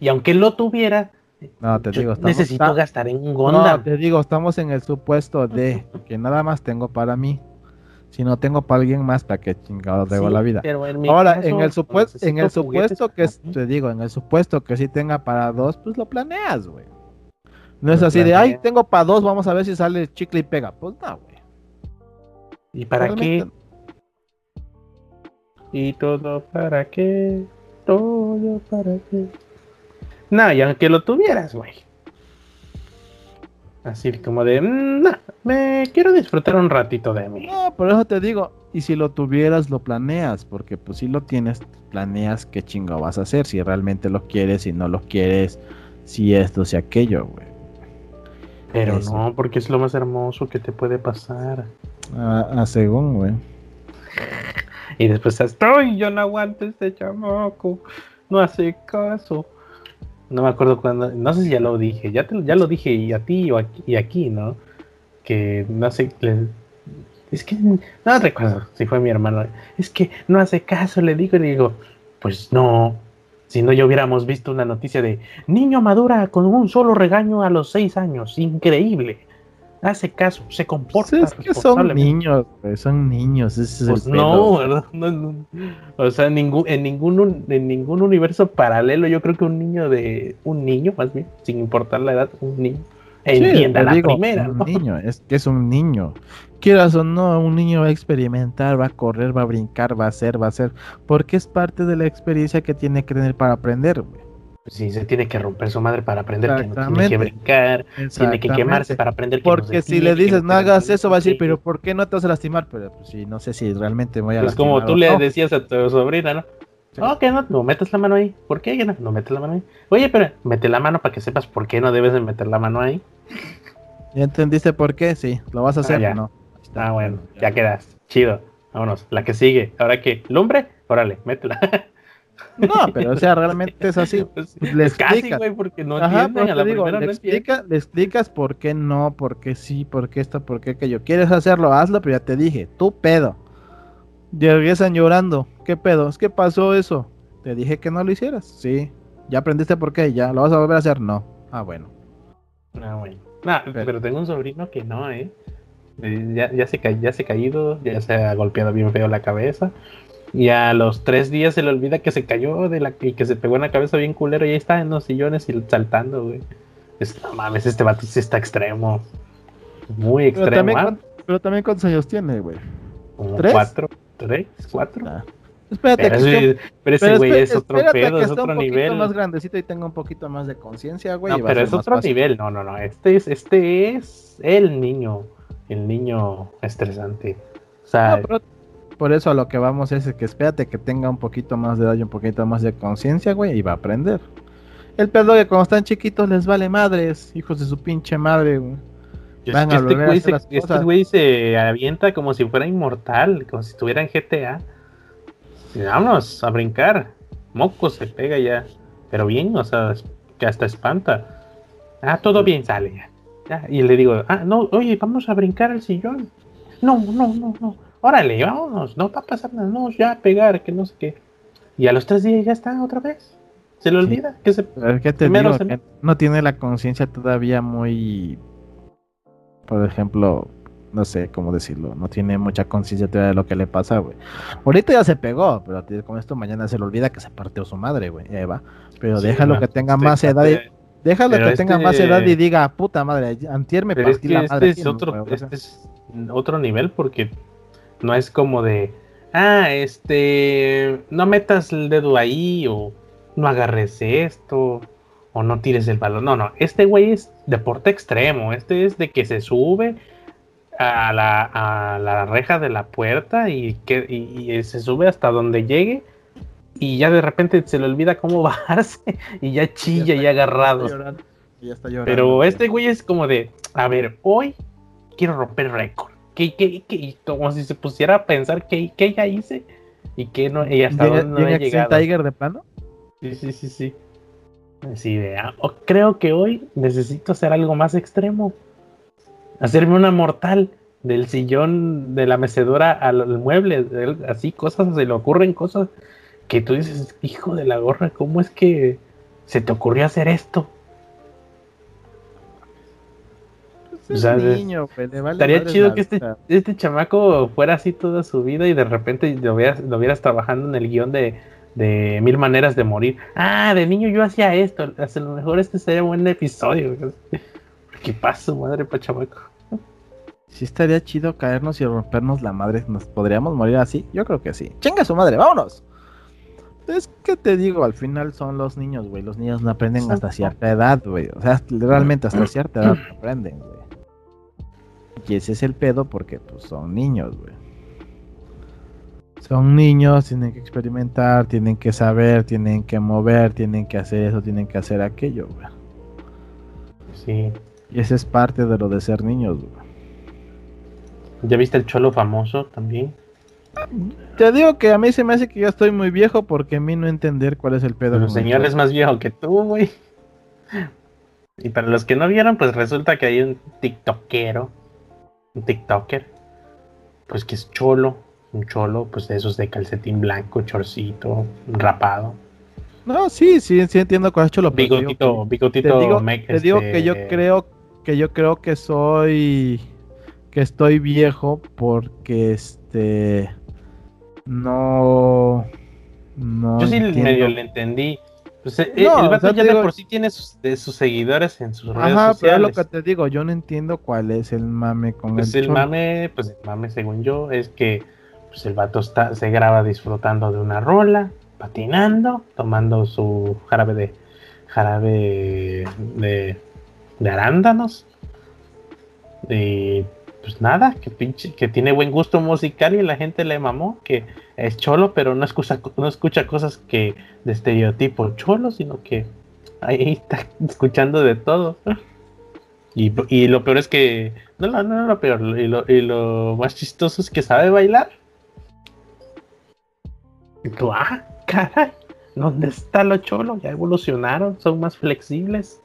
Y aunque lo tuviera, no, te digo, estamos, necesito gastar en un Gondam. No, te digo, estamos en el supuesto de que nada más tengo para mí. Si no tengo para alguien más, ¿para qué chingados debo la vida? Ahora, en el supuesto, en el supuesto que te digo, en el supuesto que si tenga para dos, pues lo planeas, güey. No es así de, ay, tengo para dos, vamos a ver si sale chicle y pega. Pues no, güey. ¿Y para qué? ¿Y todo para qué? Todo para qué. No, y aunque lo tuvieras, güey. Así como de, mm, no, me quiero disfrutar un ratito de mí. No, por eso te digo, y si lo tuvieras, lo planeas, porque pues si lo tienes, planeas qué chingo vas a hacer, si realmente lo quieres, si no lo quieres, si esto, si aquello, güey. Pero no, porque es lo más hermoso que te puede pasar. Ah, ah según, güey. Y después estoy, yo no aguanto este chamaco, no hace caso. No me acuerdo cuando, no sé si ya lo dije, ya, ya lo dije y a ti o aquí, y aquí, ¿no? Que no sé, es que no recuerdo si fue mi hermano, es que no hace caso, le digo y le digo, pues no, si no ya hubiéramos visto una noticia de niño madura con un solo regaño a los seis años, increíble hace caso, se comporta. Pues es que son niños, son niños. pues no, ¿verdad? o sea, en ningún, en, ningún, en ningún universo paralelo, yo creo que un niño de. Un niño, más bien, sin importar la edad, un niño. Entienda la primera. Un niño, es que es un niño. Quieras o no, un niño va a experimentar, va a correr, va a brincar, va a hacer, va a hacer. Porque es parte de la experiencia que tiene que tener para aprender, güey. Pues sí, se tiene que romper su madre para aprender que no tiene que brincar, tiene que quemarse para aprender que Porque si le dices no hagas eso, va a decir, pero ¿por qué no te vas a lastimar? Pero pues sí, no sé si realmente voy a Es como tú le decías a tu sobrina, ¿no? No, que no, no metes la mano ahí. ¿Por qué? No, no metes la mano ahí. Oye, pero mete la mano para que sepas por qué no debes de meter la mano ahí. ¿Ya entendiste por qué? Sí, ¿lo vas a hacer ah, no? ah, bueno, ya quedas. Chido. Vámonos. La que sigue. Ahora que, lumbre, órale, métela. No, pero o sea, realmente es así. Pues, le casi, güey, porque no entienden a la digo, le, explica, le explicas por qué no, por qué sí, por qué esto, por qué aquello. ¿Quieres hacerlo? Hazlo, pero ya te dije, tú pedo. Regresan llorando. ¿Qué pedo? ¿Es que pasó eso? Te dije que no lo hicieras. Sí. ¿Ya aprendiste por qué? ¿Ya lo vas a volver a hacer? No. Ah, bueno. Ah, bueno. pero, tengo un sobrino que no, ¿eh? eh ya, ya, se, ya se ha caído, ya se ha golpeado bien feo la cabeza. Y a los tres días se le olvida que se cayó de la y que se pegó en la cabeza bien culero y ahí está en los sillones y saltando, güey. no mames, este vato sí está extremo. Muy extremo. Pero también, ¿ah? pero también cuántos años tiene, güey. ¿Tres? cuatro, tres, cuatro. Ah. Espérate, pero, que pero ese güey es otro pedo, es otro nivel. más grandecito y tenga un poquito más de conciencia, güey. No, pero es otro nivel, no, no, no. Este es, este es el niño, el niño estresante. O sea, por eso a lo que vamos es que espérate que tenga un poquito más de edad y un poquito más de conciencia, güey, y va a aprender. El pedo que cuando están chiquitos les vale madres, hijos de su pinche madre, güey. Van este, güey se, este güey se avienta como si fuera inmortal, como si estuviera en GTA. Y vámonos a brincar. Moco se pega ya. Pero bien, o sea, que hasta espanta. Ah, todo bien sale ya. Y le digo, ah, no, oye, vamos a brincar el sillón. No, no, no, no órale, vámonos, no va a pasar nada, no, ya pegar, que no sé qué. Y a los tres días ya está otra vez. Se le olvida que se. ¿Qué te digo? no tiene la conciencia todavía muy. Por ejemplo, no sé cómo decirlo. No tiene mucha conciencia todavía de lo que le pasa, güey. Ahorita ya se pegó, pero con esto mañana se le olvida que se partió su madre, güey. Ahí va. Pero déjalo que tenga más edad. Y, déjalo que tenga más edad y diga, puta madre, antier me partí la madre. Este es, otro, este es otro nivel porque no es como de, ah, este, no metas el dedo ahí o no agarres esto o no tires el balón. No, no, este güey es deporte extremo. Este es de que se sube a la, a la reja de la puerta y, que, y, se sube hasta donde llegue y ya de repente se le olvida cómo bajarse y ya chilla y agarrado. Pero este güey es como de, a ver, hoy quiero romper récord que, como si se pusiera a pensar qué, ya hice y qué no, y hasta dónde no he llegado. Tiger de plano? Sí, sí, sí, sí. Así de, ah, creo que hoy necesito hacer algo más extremo. Hacerme una mortal del sillón de la mecedora al, mueble, así cosas, se le ocurren cosas que tú dices, hijo de la gorra, ¿cómo es que se te ocurrió hacer esto? Estaría chido que este, este, chamaco fuera así toda su vida y de repente lo vieras, lo vieras trabajando en el guion de, Mil Maneras de Morir. Ah, de niño yo hacía esto. A lo mejor este sería un buen episodio. ¿Qué pasa, madre pa' chamaco? Sí estaría chido caernos y rompernos la madre. ¿Nos podríamos morir así? Yo creo que sí. ¡Chinga su madre! ¡Vámonos! Es que te digo, al final son los niños, güey. Los niños no aprenden hasta cierta edad, güey. O sea, realmente hasta cierta edad aprenden, güey. Y ese es el pedo porque pues son niños, güey. Son niños, tienen que experimentar, tienen que saber, tienen que mover, tienen que hacer eso, tienen que hacer aquello, güey. Sí. Y ese es parte de lo de ser niños, güey. ¿Ya viste el cholo famoso también? Te digo que a mí se me hace que yo estoy muy viejo porque a mí no entender cuál es el pedo. el señor es más viejo que tú, güey. Y para los que no vieron, pues resulta que hay un tiktokero un TikToker, pues que es cholo, un cholo, pues de esos de calcetín blanco, chorcito, rapado. No, sí, sí, sí entiendo cuál es cholo. Bigotito, bigotito. Te digo, te digo que yo este, creo que yo creo que soy que estoy viejo porque este no no yo sí medio le entendí pues, eh, el vato ya de por sí tiene sus, de sus seguidores en sus redes sociales. pero es lo que te digo, yo no entiendo cuál es el mame con pues el, el mame, pues el mame según yo es que pues el vato está, se graba disfrutando de una rola, patinando, tomando su jarabe de, jarabe de, de arándanos. Y pues nada, que pinche, que tiene buen gusto musical y la gente le mamó, que es cholo, pero no escucha, no escucha cosas que de estereotipo cholo, sino que ahí está escuchando de todo. Y, lo peor es que. No, no, no, lo peor. Y lo, y lo más chistoso es que sabe bailar. Ah, caray. ¿Dónde está lo cholo? Ya evolucionaron, son más flexibles.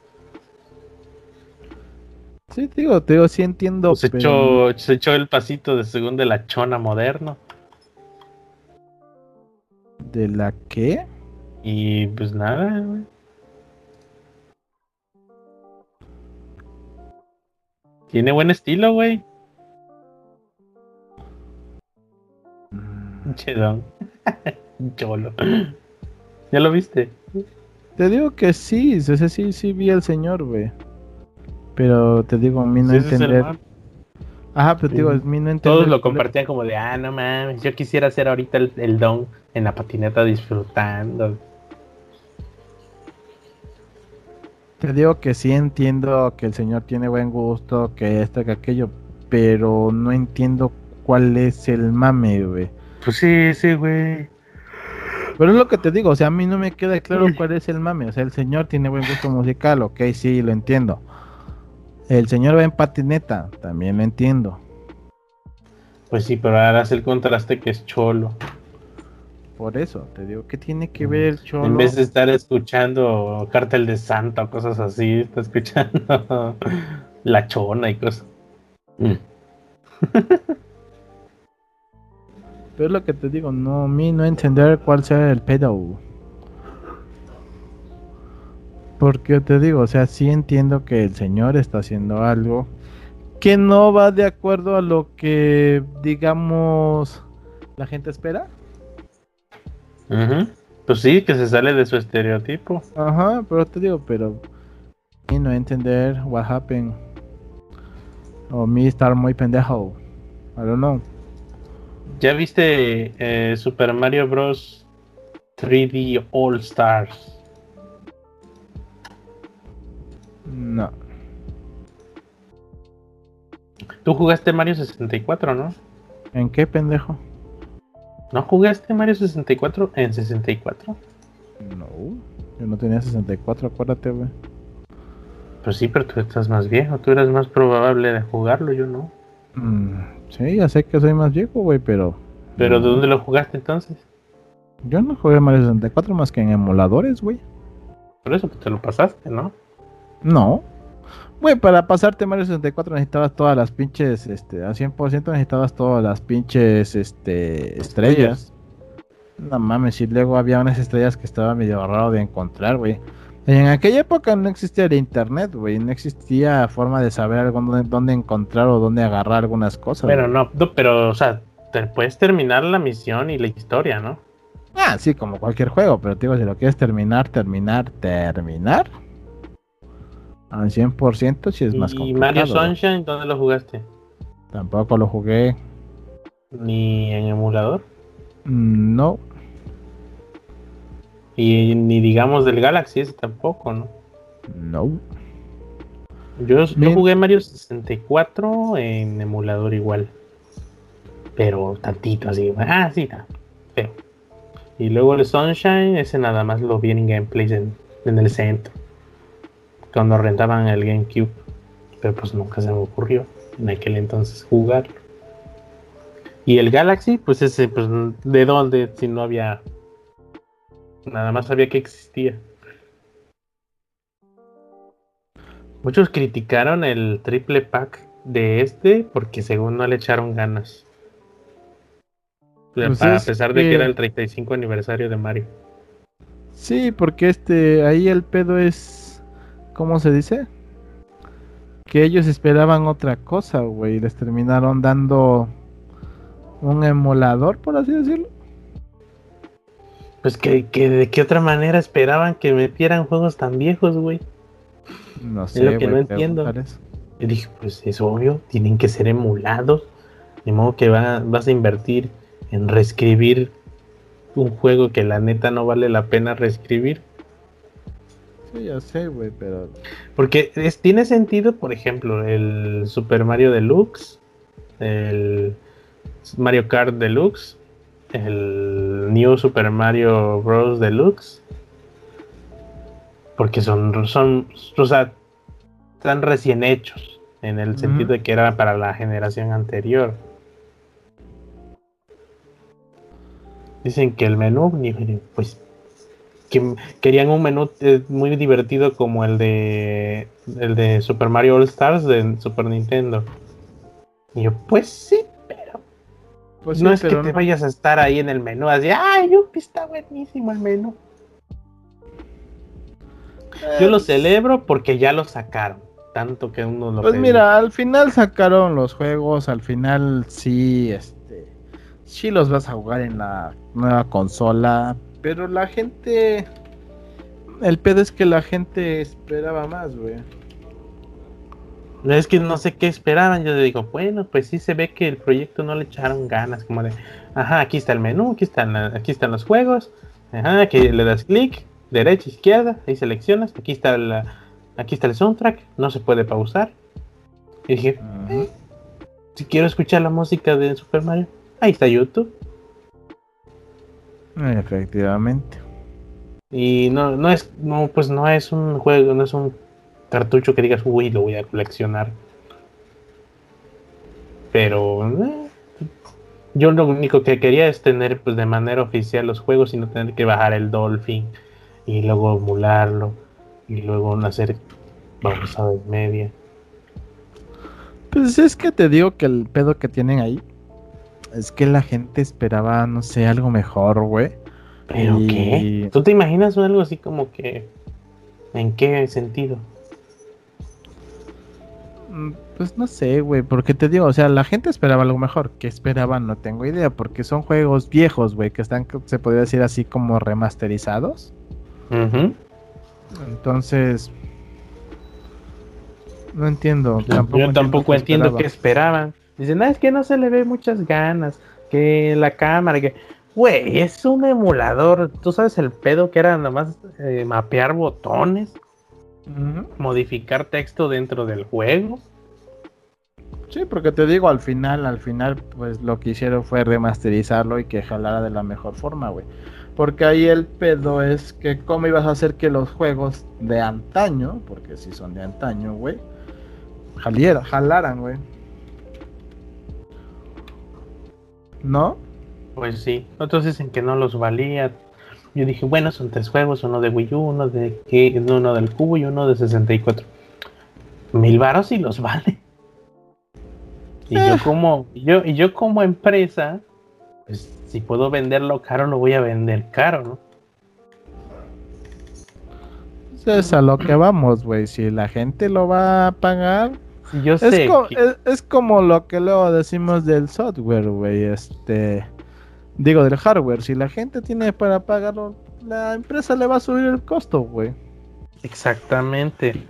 Sí, digo, te digo, sí entiendo. Pues se, echó, se echó el pasito de según de la chona moderno. ¿De la qué? Y pues nada, güey. Tiene buen estilo, güey. Mm. Chedón. Cholo. ¿Ya lo viste? Te digo que sí, ese sí, sí vi al señor, güey. Pero te digo, a mí no entender. Ajá, pero te digo, a mí no entender. Todos lo compartían como de, ah, no mames, yo quisiera hacer ahorita el, el don en la patineta disfrutando. Te digo que sí entiendo que el señor tiene buen gusto, que esto, que aquello, pero no entiendo cuál es el mame, güey. Pues sí, sí, güey. Pero es lo que te digo, o sea, a mí no me queda claro cuál es el mame. O sea, el señor tiene buen gusto musical, ok, sí, lo entiendo. El señor va en patineta, también lo entiendo. Pues sí, pero ahora hace el contraste que es cholo. Por eso, te digo, ¿qué tiene que ver Cholo? En vez de estar escuchando Cartel de Santa o cosas así, está escuchando La Chona y cosas. Mm. Pero es lo que te digo, no, a mí no entender cuál sea el pedo. Porque te digo, o sea, sí entiendo que el señor está haciendo algo que no va de acuerdo a lo que, digamos, la gente espera. Pues sí, que se sale de su estereotipo. Ajá, pero te digo, pero y no entender what happened. O me estar muy pendejo. I don't know. ¿Ya viste eh, Super Mario Bros. 3D All Stars? No. Tú jugaste Mario 64, ¿no? ¿En qué pendejo? ¿No jugaste Mario 64 en 64? No, yo no tenía 64, acuérdate, güey. Pues sí, pero tú estás más viejo, tú eres más probable de jugarlo, yo no. Mm, sí, ya sé que soy más viejo, güey, pero... ¿Pero de dónde lo jugaste entonces? Yo no jugué Mario 64 más que en emuladores, güey. Por eso pues, te lo pasaste, ¿no? No, Güey, para pasarte Mario 64 necesitabas todas las pinches, este, a 100% necesitabas todas las pinches, este, estrellas. No mames, y luego había unas estrellas que estaba medio raro de encontrar, güey. En aquella época no existía el internet, güey. No existía forma de saber algo dónde, encontrar o dónde agarrar algunas cosas. Pero no, pero, o sea, te puedes terminar la misión y la historia, ¿no? Ah, sí, como cualquier juego, pero digo, si lo quieres terminar, terminar, terminar al 100% si es más complicado. ¿Y Mario Sunshine dónde lo jugaste? Tampoco lo jugué. ¿Ni en emulador? Mm, no. Y ni digamos del Galaxy ese tampoco, ¿no? No. Yo, jugué Mario 64 en emulador igual. Pero tantito así. Ah, sí, pero. Y luego el Sunshine, ese nada más lo vi en gameplays en el centro cuando rentaban el GameCube. Pero pues nunca se me ocurrió en aquel entonces jugar. Y el Galaxy, pues ese, pues de dónde, si no había. Nada más sabía que existía. Muchos criticaron el triple pack de este porque según no le echaron ganas. Pues a pesar de que era el 35 aniversario de Mario. Sí, porque este, ahí el pedo es ¿cómo se dice? Que ellos esperaban otra cosa, güey. Les terminaron dando un emulador, por así decirlo. Pues que, de qué otra manera esperaban que metieran juegos tan viejos, güey. No sé. Es lo que no entiendo. Y dije, pues es obvio, tienen que ser emulados. De modo que vas a invertir en reescribir un juego que la neta no vale la pena reescribir Sí, ya sé, güey, pero. Porque es, tiene sentido, por ejemplo, el Super Mario Deluxe, el Mario Kart Deluxe, el New Super Mario Bros. Deluxe. Porque son, son, o sea, están recién hechos, en el sentido de que era para la generación anterior. Dicen que el menú, pues, que querían un menú eh, muy divertido como el de el de Super Mario All Stars de Super Nintendo. Y yo, pues sí, pero pues no es que te vayas a estar ahí en el menú así, ay, yupi, está buenísimo el menú. Yo lo celebro porque ya lo sacaron. Tanto que uno lo Pues mira, al final sacaron los juegos, al final sí, este, sí los vas a jugar en la nueva consola, pero la gente, el pedo es que la gente esperaba más, güey. Es que no sé qué esperaban, yo digo, bueno, pues sí se ve que el proyecto no le echaron ganas, como de, ajá, aquí está el menú, aquí están, aquí están los juegos, ajá, aquí le das clic, derecha, izquierda, ahí seleccionas, aquí está la aquí está el soundtrack, no se puede pausar. Y dije, eh, si quiero escuchar la música de Super Mario, ahí está YouTube. Efectivamente. Y no, no es, no, pues no es un juego, no es un cartucho que digas, uy, lo voy a coleccionar. Pero eh, yo lo único que quería es tener pues de manera oficial los juegos y no tener que bajar el Dolphin y luego emularlo y luego hacer a ver media. Pues es que te digo que el pedo que tienen ahí es que la gente esperaba, no sé, algo mejor, güey. ¿Pero qué? ¿Tú te imaginas algo así como que... ¿En qué sentido? Mm, pues no sé, güey, porque te digo, o sea, la gente esperaba algo mejor. ¿Qué esperaban? No tengo idea, porque son juegos viejos, güey, que están, se podría decir así como remasterizados. Entonces, no entiendo. Yo tampoco entiendo qué esperaban. Dicen, ah, es que no se le ve muchas ganas. Que la cámara, que. Güey, es un emulador. Tú sabes el pedo que era nomás eh, mapear botones, modificar texto dentro del juego. Sí, porque te digo, al final, al final, pues lo que hicieron fue remasterizarlo y que jalara de la mejor forma, güey. Porque ahí el pedo es que cómo ibas a hacer que los juegos de antaño, porque si son de antaño, güey, jalaran, güey. ¿No? Pues sí. Otros dicen que no los valía. Yo dije, bueno, son tres juegos, uno de Wii U, uno de uno del cubo y uno de 64. Mil varos y los vale. Y yo como, yo, y yo como empresa, pues si puedo venderlo caro, lo voy a vender caro, ¿no? Es a lo que vamos, güey. Si la gente lo va a pagar. Yo sé. Es, como lo que luego decimos del software, güey. Este. Digo, del hardware. Si la gente tiene para pagarlo, la empresa le va a subir el costo, güey. Exactamente.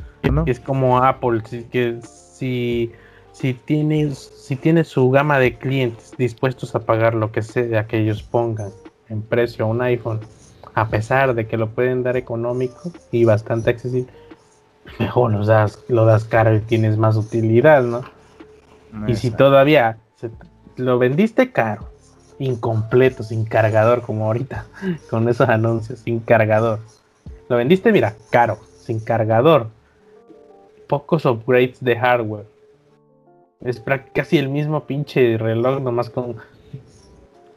Es como Apple. que si si tienes, si tienes su gama de clientes dispuestos a pagar lo que sea que ellos pongan en precio a un iPhone, a pesar de que lo pueden dar económico y bastante accesible, mejor lo das, lo das caro y tienes más utilidad, ¿no? y si todavía lo vendiste caro, incompleto, sin cargador, como ahorita, con esos anuncios, sin cargador. Lo vendiste, mira, caro, sin cargador. Pocos upgrades de hardware es casi el mismo pinche reloj, nomás con,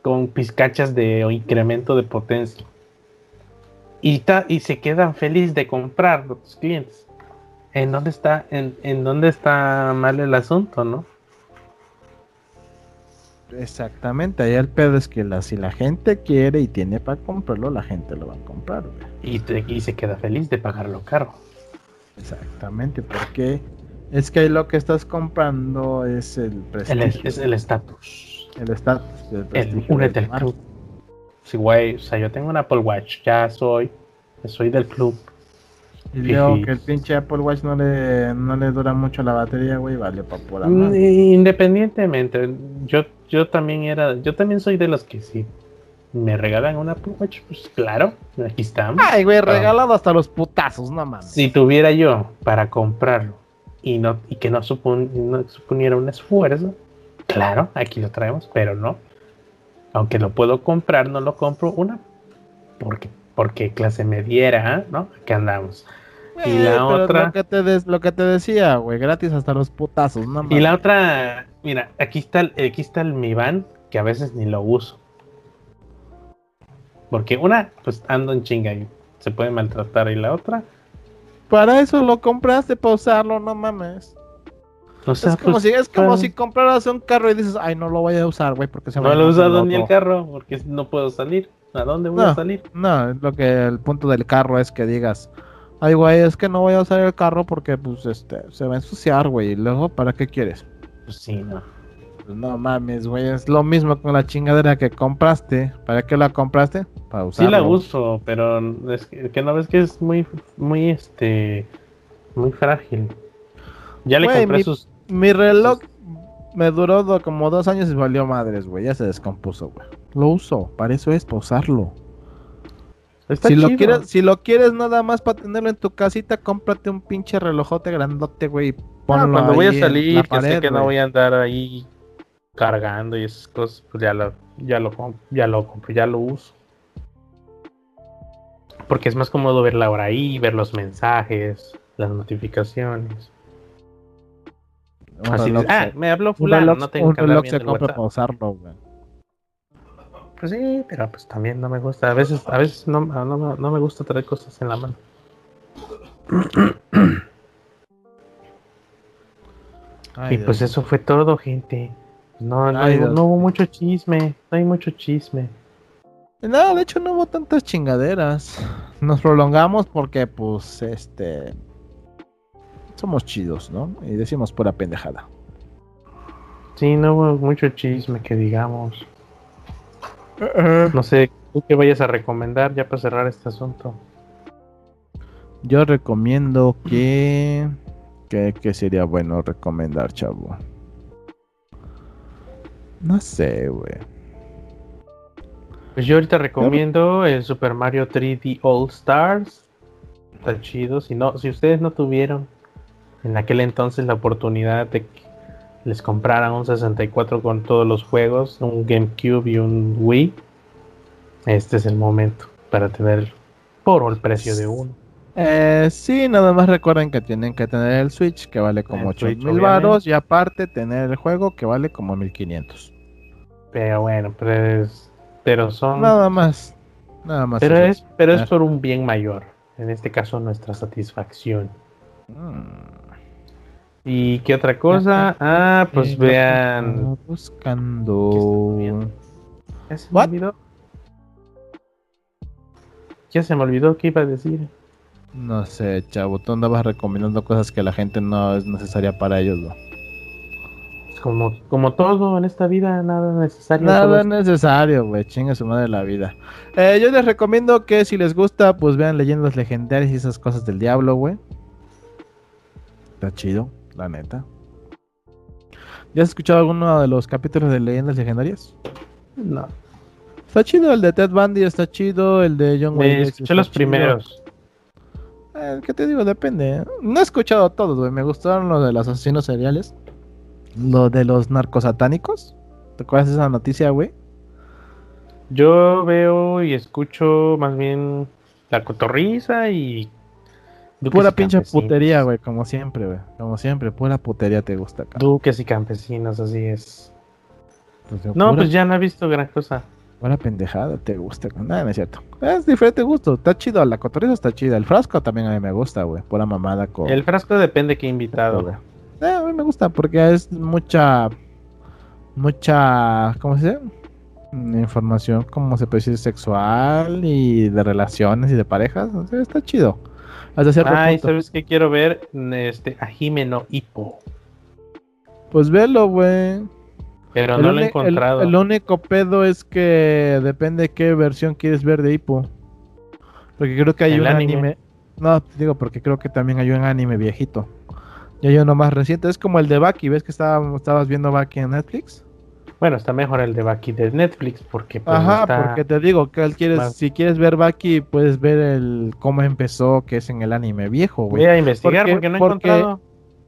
con pizcachas de incremento de potencia. Y, y se quedan felices de comprar los clientes. ¿En dónde está, en, dónde está mal el asunto, no? Exactamente, ahí el pedo es que la, si la gente quiere y tiene para comprarlo, la gente lo va a comprar. Y, y se queda feliz de pagarlo caro. Exactamente, porque es que ahí lo que estás comprando es el prestigio. es el estatus. El estatus. El, únete al club. Sí, güey, o sea, yo tengo un Apple Watch, ya soy, soy del club. Y luego que el pinche Apple Watch no le, no le dura mucho la batería, güey, vale para por mm, Independientemente, yo, yo también era, yo también soy de los que sí. me regalan una Apple Watch, pues claro, aquí estamos. Ay, güey, regalado hasta los putazos, no mames. Si tuviera yo para comprarlo y no y que no, no suponiera un esfuerzo, claro, aquí lo traemos, pero no. Aunque lo puedo comprar, no lo compro una porque porque clase me diera, ¿no? Aquí andamos. y la otra. Lo que, te lo que te decía, güey, gratis hasta los putazos, no Y la otra, mira, aquí está, el, aquí está el Mi Band, que a veces ni lo uso. Porque una, pues ando en chinga y se puede maltratar. Y la otra. Para eso lo compraste, para usarlo, no mames. es como, pues, si, es como si compraras un carro y dices, ay, no lo voy a usar, güey, porque se No lo he usado ni el carro, porque no puedo salir. ¿A dónde voy a salir? No, lo que el punto del carro es que digas, ay, güey, es que no voy a usar el carro porque, pues, este, se va a ensuciar, güey. Y luego, ¿para qué quieres? Pues sí, no. Pues no mames, güey, es lo mismo con la chingadera que compraste. ¿Para qué la compraste? Para usarla. Sí la uso, pero es que, no ves que es muy, muy, este, muy frágil. Ya le compré mi, sus... Mi reloj me duró como dos años y valió madres, güey, ya se descompuso, güey. Lo uso, para eso es, para usarlo. si lo, quieres, si lo quieres nada más para tenerlo en tu casita, cómprate un pinche relojote grandote, güey. Ponlo cuando voy a salir, que sé que no voy a andar ahí cargando y esas cosas, pues ya lo, ya lo, ya lo compro, ya lo uso. Porque es más cómodo ver la hora ahí, ver los mensajes, las notificaciones. Así ah, me habló fulano, no tengo que reloj se compra para usarlo, güey. Pues sí, pero pues también no me gusta. A veces, a veces no, no, no me gusta traer cosas en la mano. y pues eso fue todo, gente. No, no, hubo mucho chisme, no hay mucho chisme. Nada, de hecho no hubo tantas chingaderas. Nos prolongamos porque pues este somos chidos, ¿no? Y decimos pura pendejada. Sí, no hubo mucho chisme que digamos. No sé, ¿tú qué vayas a recomendar ya para cerrar este asunto? Yo recomiendo que... ¿Qué sería bueno recomendar, chavo? No sé, güey. Pues yo ahorita recomiendo el Super Mario 3D All Stars. Está chido. Si no, si ustedes no tuvieron en aquel entonces la oportunidad de que les compraran un 64 con todos los juegos, un GameCube y un Wii, este es el momento para tener por el precio de uno. Eh, sí, nada más recuerden que tienen que tener el Switch que vale como 8 mil baros y aparte tener el juego que vale como 1500. Pero bueno, pero, pero son... Nada más. Nada más. Pero es, pero es por un bien mayor. En este caso nuestra satisfacción. Mm. ¿Y qué otra cosa? Ah, pues vean. Buscando. ¿Ya se me olvidó? Ya se me olvidó qué iba a decir. No sé, chavo, tú andabas recomendando cosas que la gente no es necesaria para ellos, ¿no? Como, como todo en esta vida, nada necesario. Nada necesario, güey, chinga su madre la vida. Eh, yo les recomiendo que si les gusta, pues vean leyendas legendarias y esas cosas del diablo, güey. Está chido, la neta. ¿Ya has escuchado alguno de los capítulos de leyendas legendarias? No. Está chido el de Ted Bundy, está chido el de John Wayne. Escuché los primeros. Eh, ¿Qué te digo? Depende. ¿eh? No he escuchado todos, güey. Me gustaron los de los asesinos seriales. Lo de los narcosatánicos. ¿Te acuerdas de esa noticia, güey? Yo veo y escucho más bien la cotorriza y. pura pinche putería, güey, como siempre, güey. Como siempre, pura putería te gusta acá. Duques y campesinos, así es. Pues no, pues ya no he visto gran cosa. Buena pendejada, te gusta. Nada, no es cierto. Es diferente gusto. Está chido. La cotorriza está chida. El frasco también a mí me gusta, güey. Pura mamada con. El frasco depende qué invitado, güey. Eh, a mí me gusta porque es mucha. Mucha. ¿Cómo se dice? Información, como se puede decir, sexual y de relaciones y de parejas. O sea, está chido. Hasta cierto Ay, ¿sabes qué quiero ver? Este, a Jimeno Hippo. Pues velo, güey. Pero no lo he encontrado. El, único pedo es que depende qué versión quieres ver de Hippo. Porque creo que hay un anime. No, digo porque creo que también hay un anime viejito. Y hay uno más reciente. Es como el de Baki. ¿Ves que estabas viendo Baki en Netflix? Bueno, está mejor el de Baki de Netflix porque pues, Ajá, porque te digo que quieres, si quieres ver Baki, puedes ver el cómo empezó, que es en el anime viejo, güey. Voy a investigar porque, no he encontrado.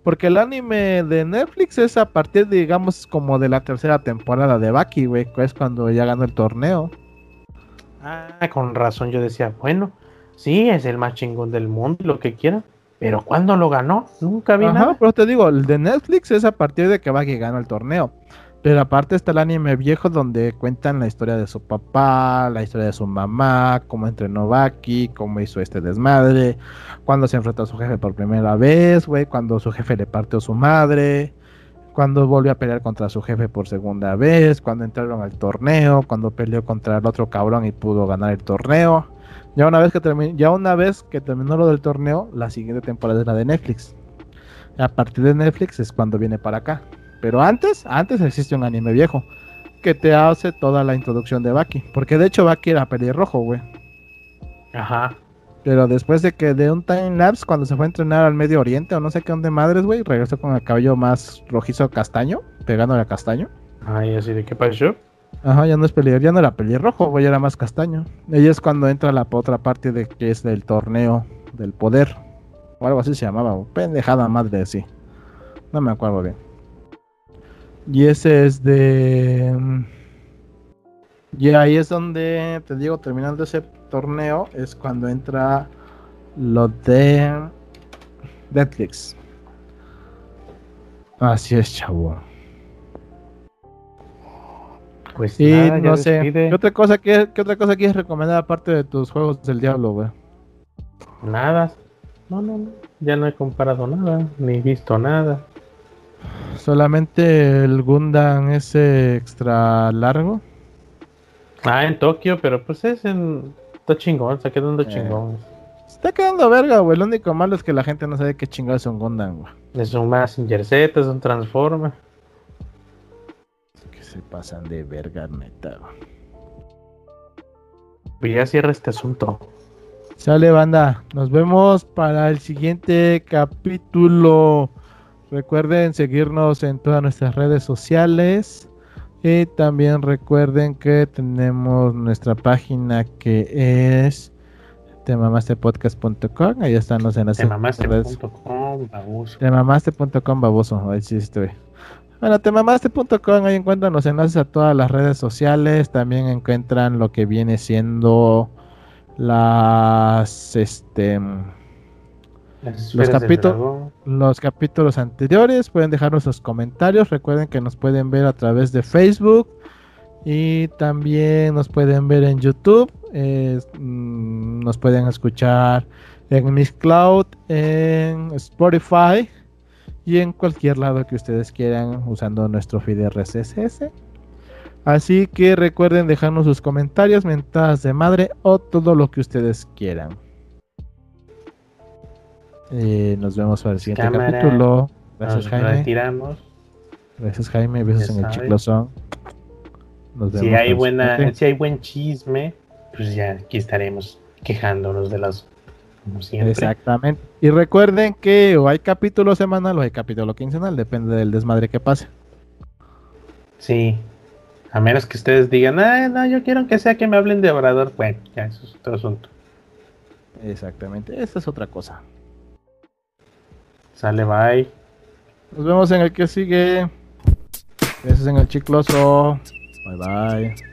Porque el anime de Netflix es a partir, digamos, como de la tercera temporada de Baki, güey, que es cuando ya ganó el torneo. Ah, con razón yo decía, bueno, sí, es el más chingón del mundo, lo que quiera. Pero ¿cuándo lo ganó? Nunca vi Ajá, pero te digo, el de Netflix es a partir de que Baki gana el torneo. Pero aparte está el anime viejo donde cuentan la historia de su papá, la historia de su mamá, cómo entrenó Baki, cómo hizo este desmadre, cuando se enfrentó a su jefe por primera vez, güey, cuando su jefe le partió su madre, cuando volvió a pelear contra su jefe por segunda vez, cuando entraron al torneo, cuando peleó contra el otro cabrón y pudo ganar el torneo. Ya una vez que terminó, ya una vez que terminó lo del torneo, la siguiente temporada es la de Netflix. A partir de Netflix es cuando viene para acá. Pero antes, antes existe un anime viejo que te hace toda la introducción de Baki. Porque de hecho Baki era pelirrojo, güey. Ajá. Pero después de que de un time lapse, cuando se fue a entrenar al Medio Oriente o no sé qué de madres, güey, regresó con el cabello más rojizo castaño, pegándole a castaño. Ay, así de qué pasó. Ajá, ya no es pelirrojo, ya no era pelirrojo, güey, era más castaño. Ella es cuando entra la otra parte de que es del torneo del poder. O algo así se llamaba, pendejada madre, sí. No me acuerdo bien. Y ese es de. Y ahí es donde, te digo, terminando ese torneo, es cuando entra lo de Netflix. Así es, chavo. Pues sí, no sé. ¿Qué otra, cosa, qué, otra cosa quieres recomendar aparte de tus juegos del diablo, güey? Nada. No, no, no. Ya no he comparado nada, ni visto nada. Solamente el Gundam ese extra largo. Ah, en Tokio, pero pues es en. Está chingón, está quedando eh. chingón. Está quedando verga, güey. Lo único malo es que la gente no sabe qué chingado es un Gundam, güey. Es un Messenger Z, es un Transformer. Que se pasan de verga, neta. Pues ya cierra este asunto. Sale, banda. Nos vemos para el siguiente capítulo. Recuerden seguirnos en todas nuestras redes sociales. Y también recuerden que tenemos nuestra página que es temamastepodcast.com. Ahí están los enlaces. Temamaste.com, baboso. Temamaste.com, baboso. Ahí sí estoy. Bueno, temamaste.com, ahí encuentran los enlaces a todas las redes sociales. También encuentran lo que viene siendo las este los, capítulos, los capítulos anteriores. Pueden dejarnos sus comentarios. Recuerden que nos pueden ver a través de Facebook. Y también nos pueden ver en YouTube. Mm, nos pueden escuchar en Miss Cloud, en Spotify y en cualquier lado que ustedes quieran usando nuestro feed RSS. Así que recuerden dejarnos sus comentarios, mentadas de madre o todo lo que ustedes quieran. Eh, nos vemos para el siguiente capítulo. Gracias, Jaime. Retiramos. Gracias, Jaime. Besos en el chiclosón. Nos vemos si hay buena, si hay buen chisme, pues ya aquí estaremos quejándonos de las como siempre. Exactamente. Y recuerden que o hay capítulo semanal o hay capítulo quincenal, depende del desmadre que pase. Sí. A menos que ustedes digan, ah, no, yo quiero que sea que me hablen de Obrador. Bueno, ya, eso es otro asunto. Exactamente, esta es otra cosa. Sale, bye. Nos vemos en el que sigue. Gracias en el chicloso. Bye bye.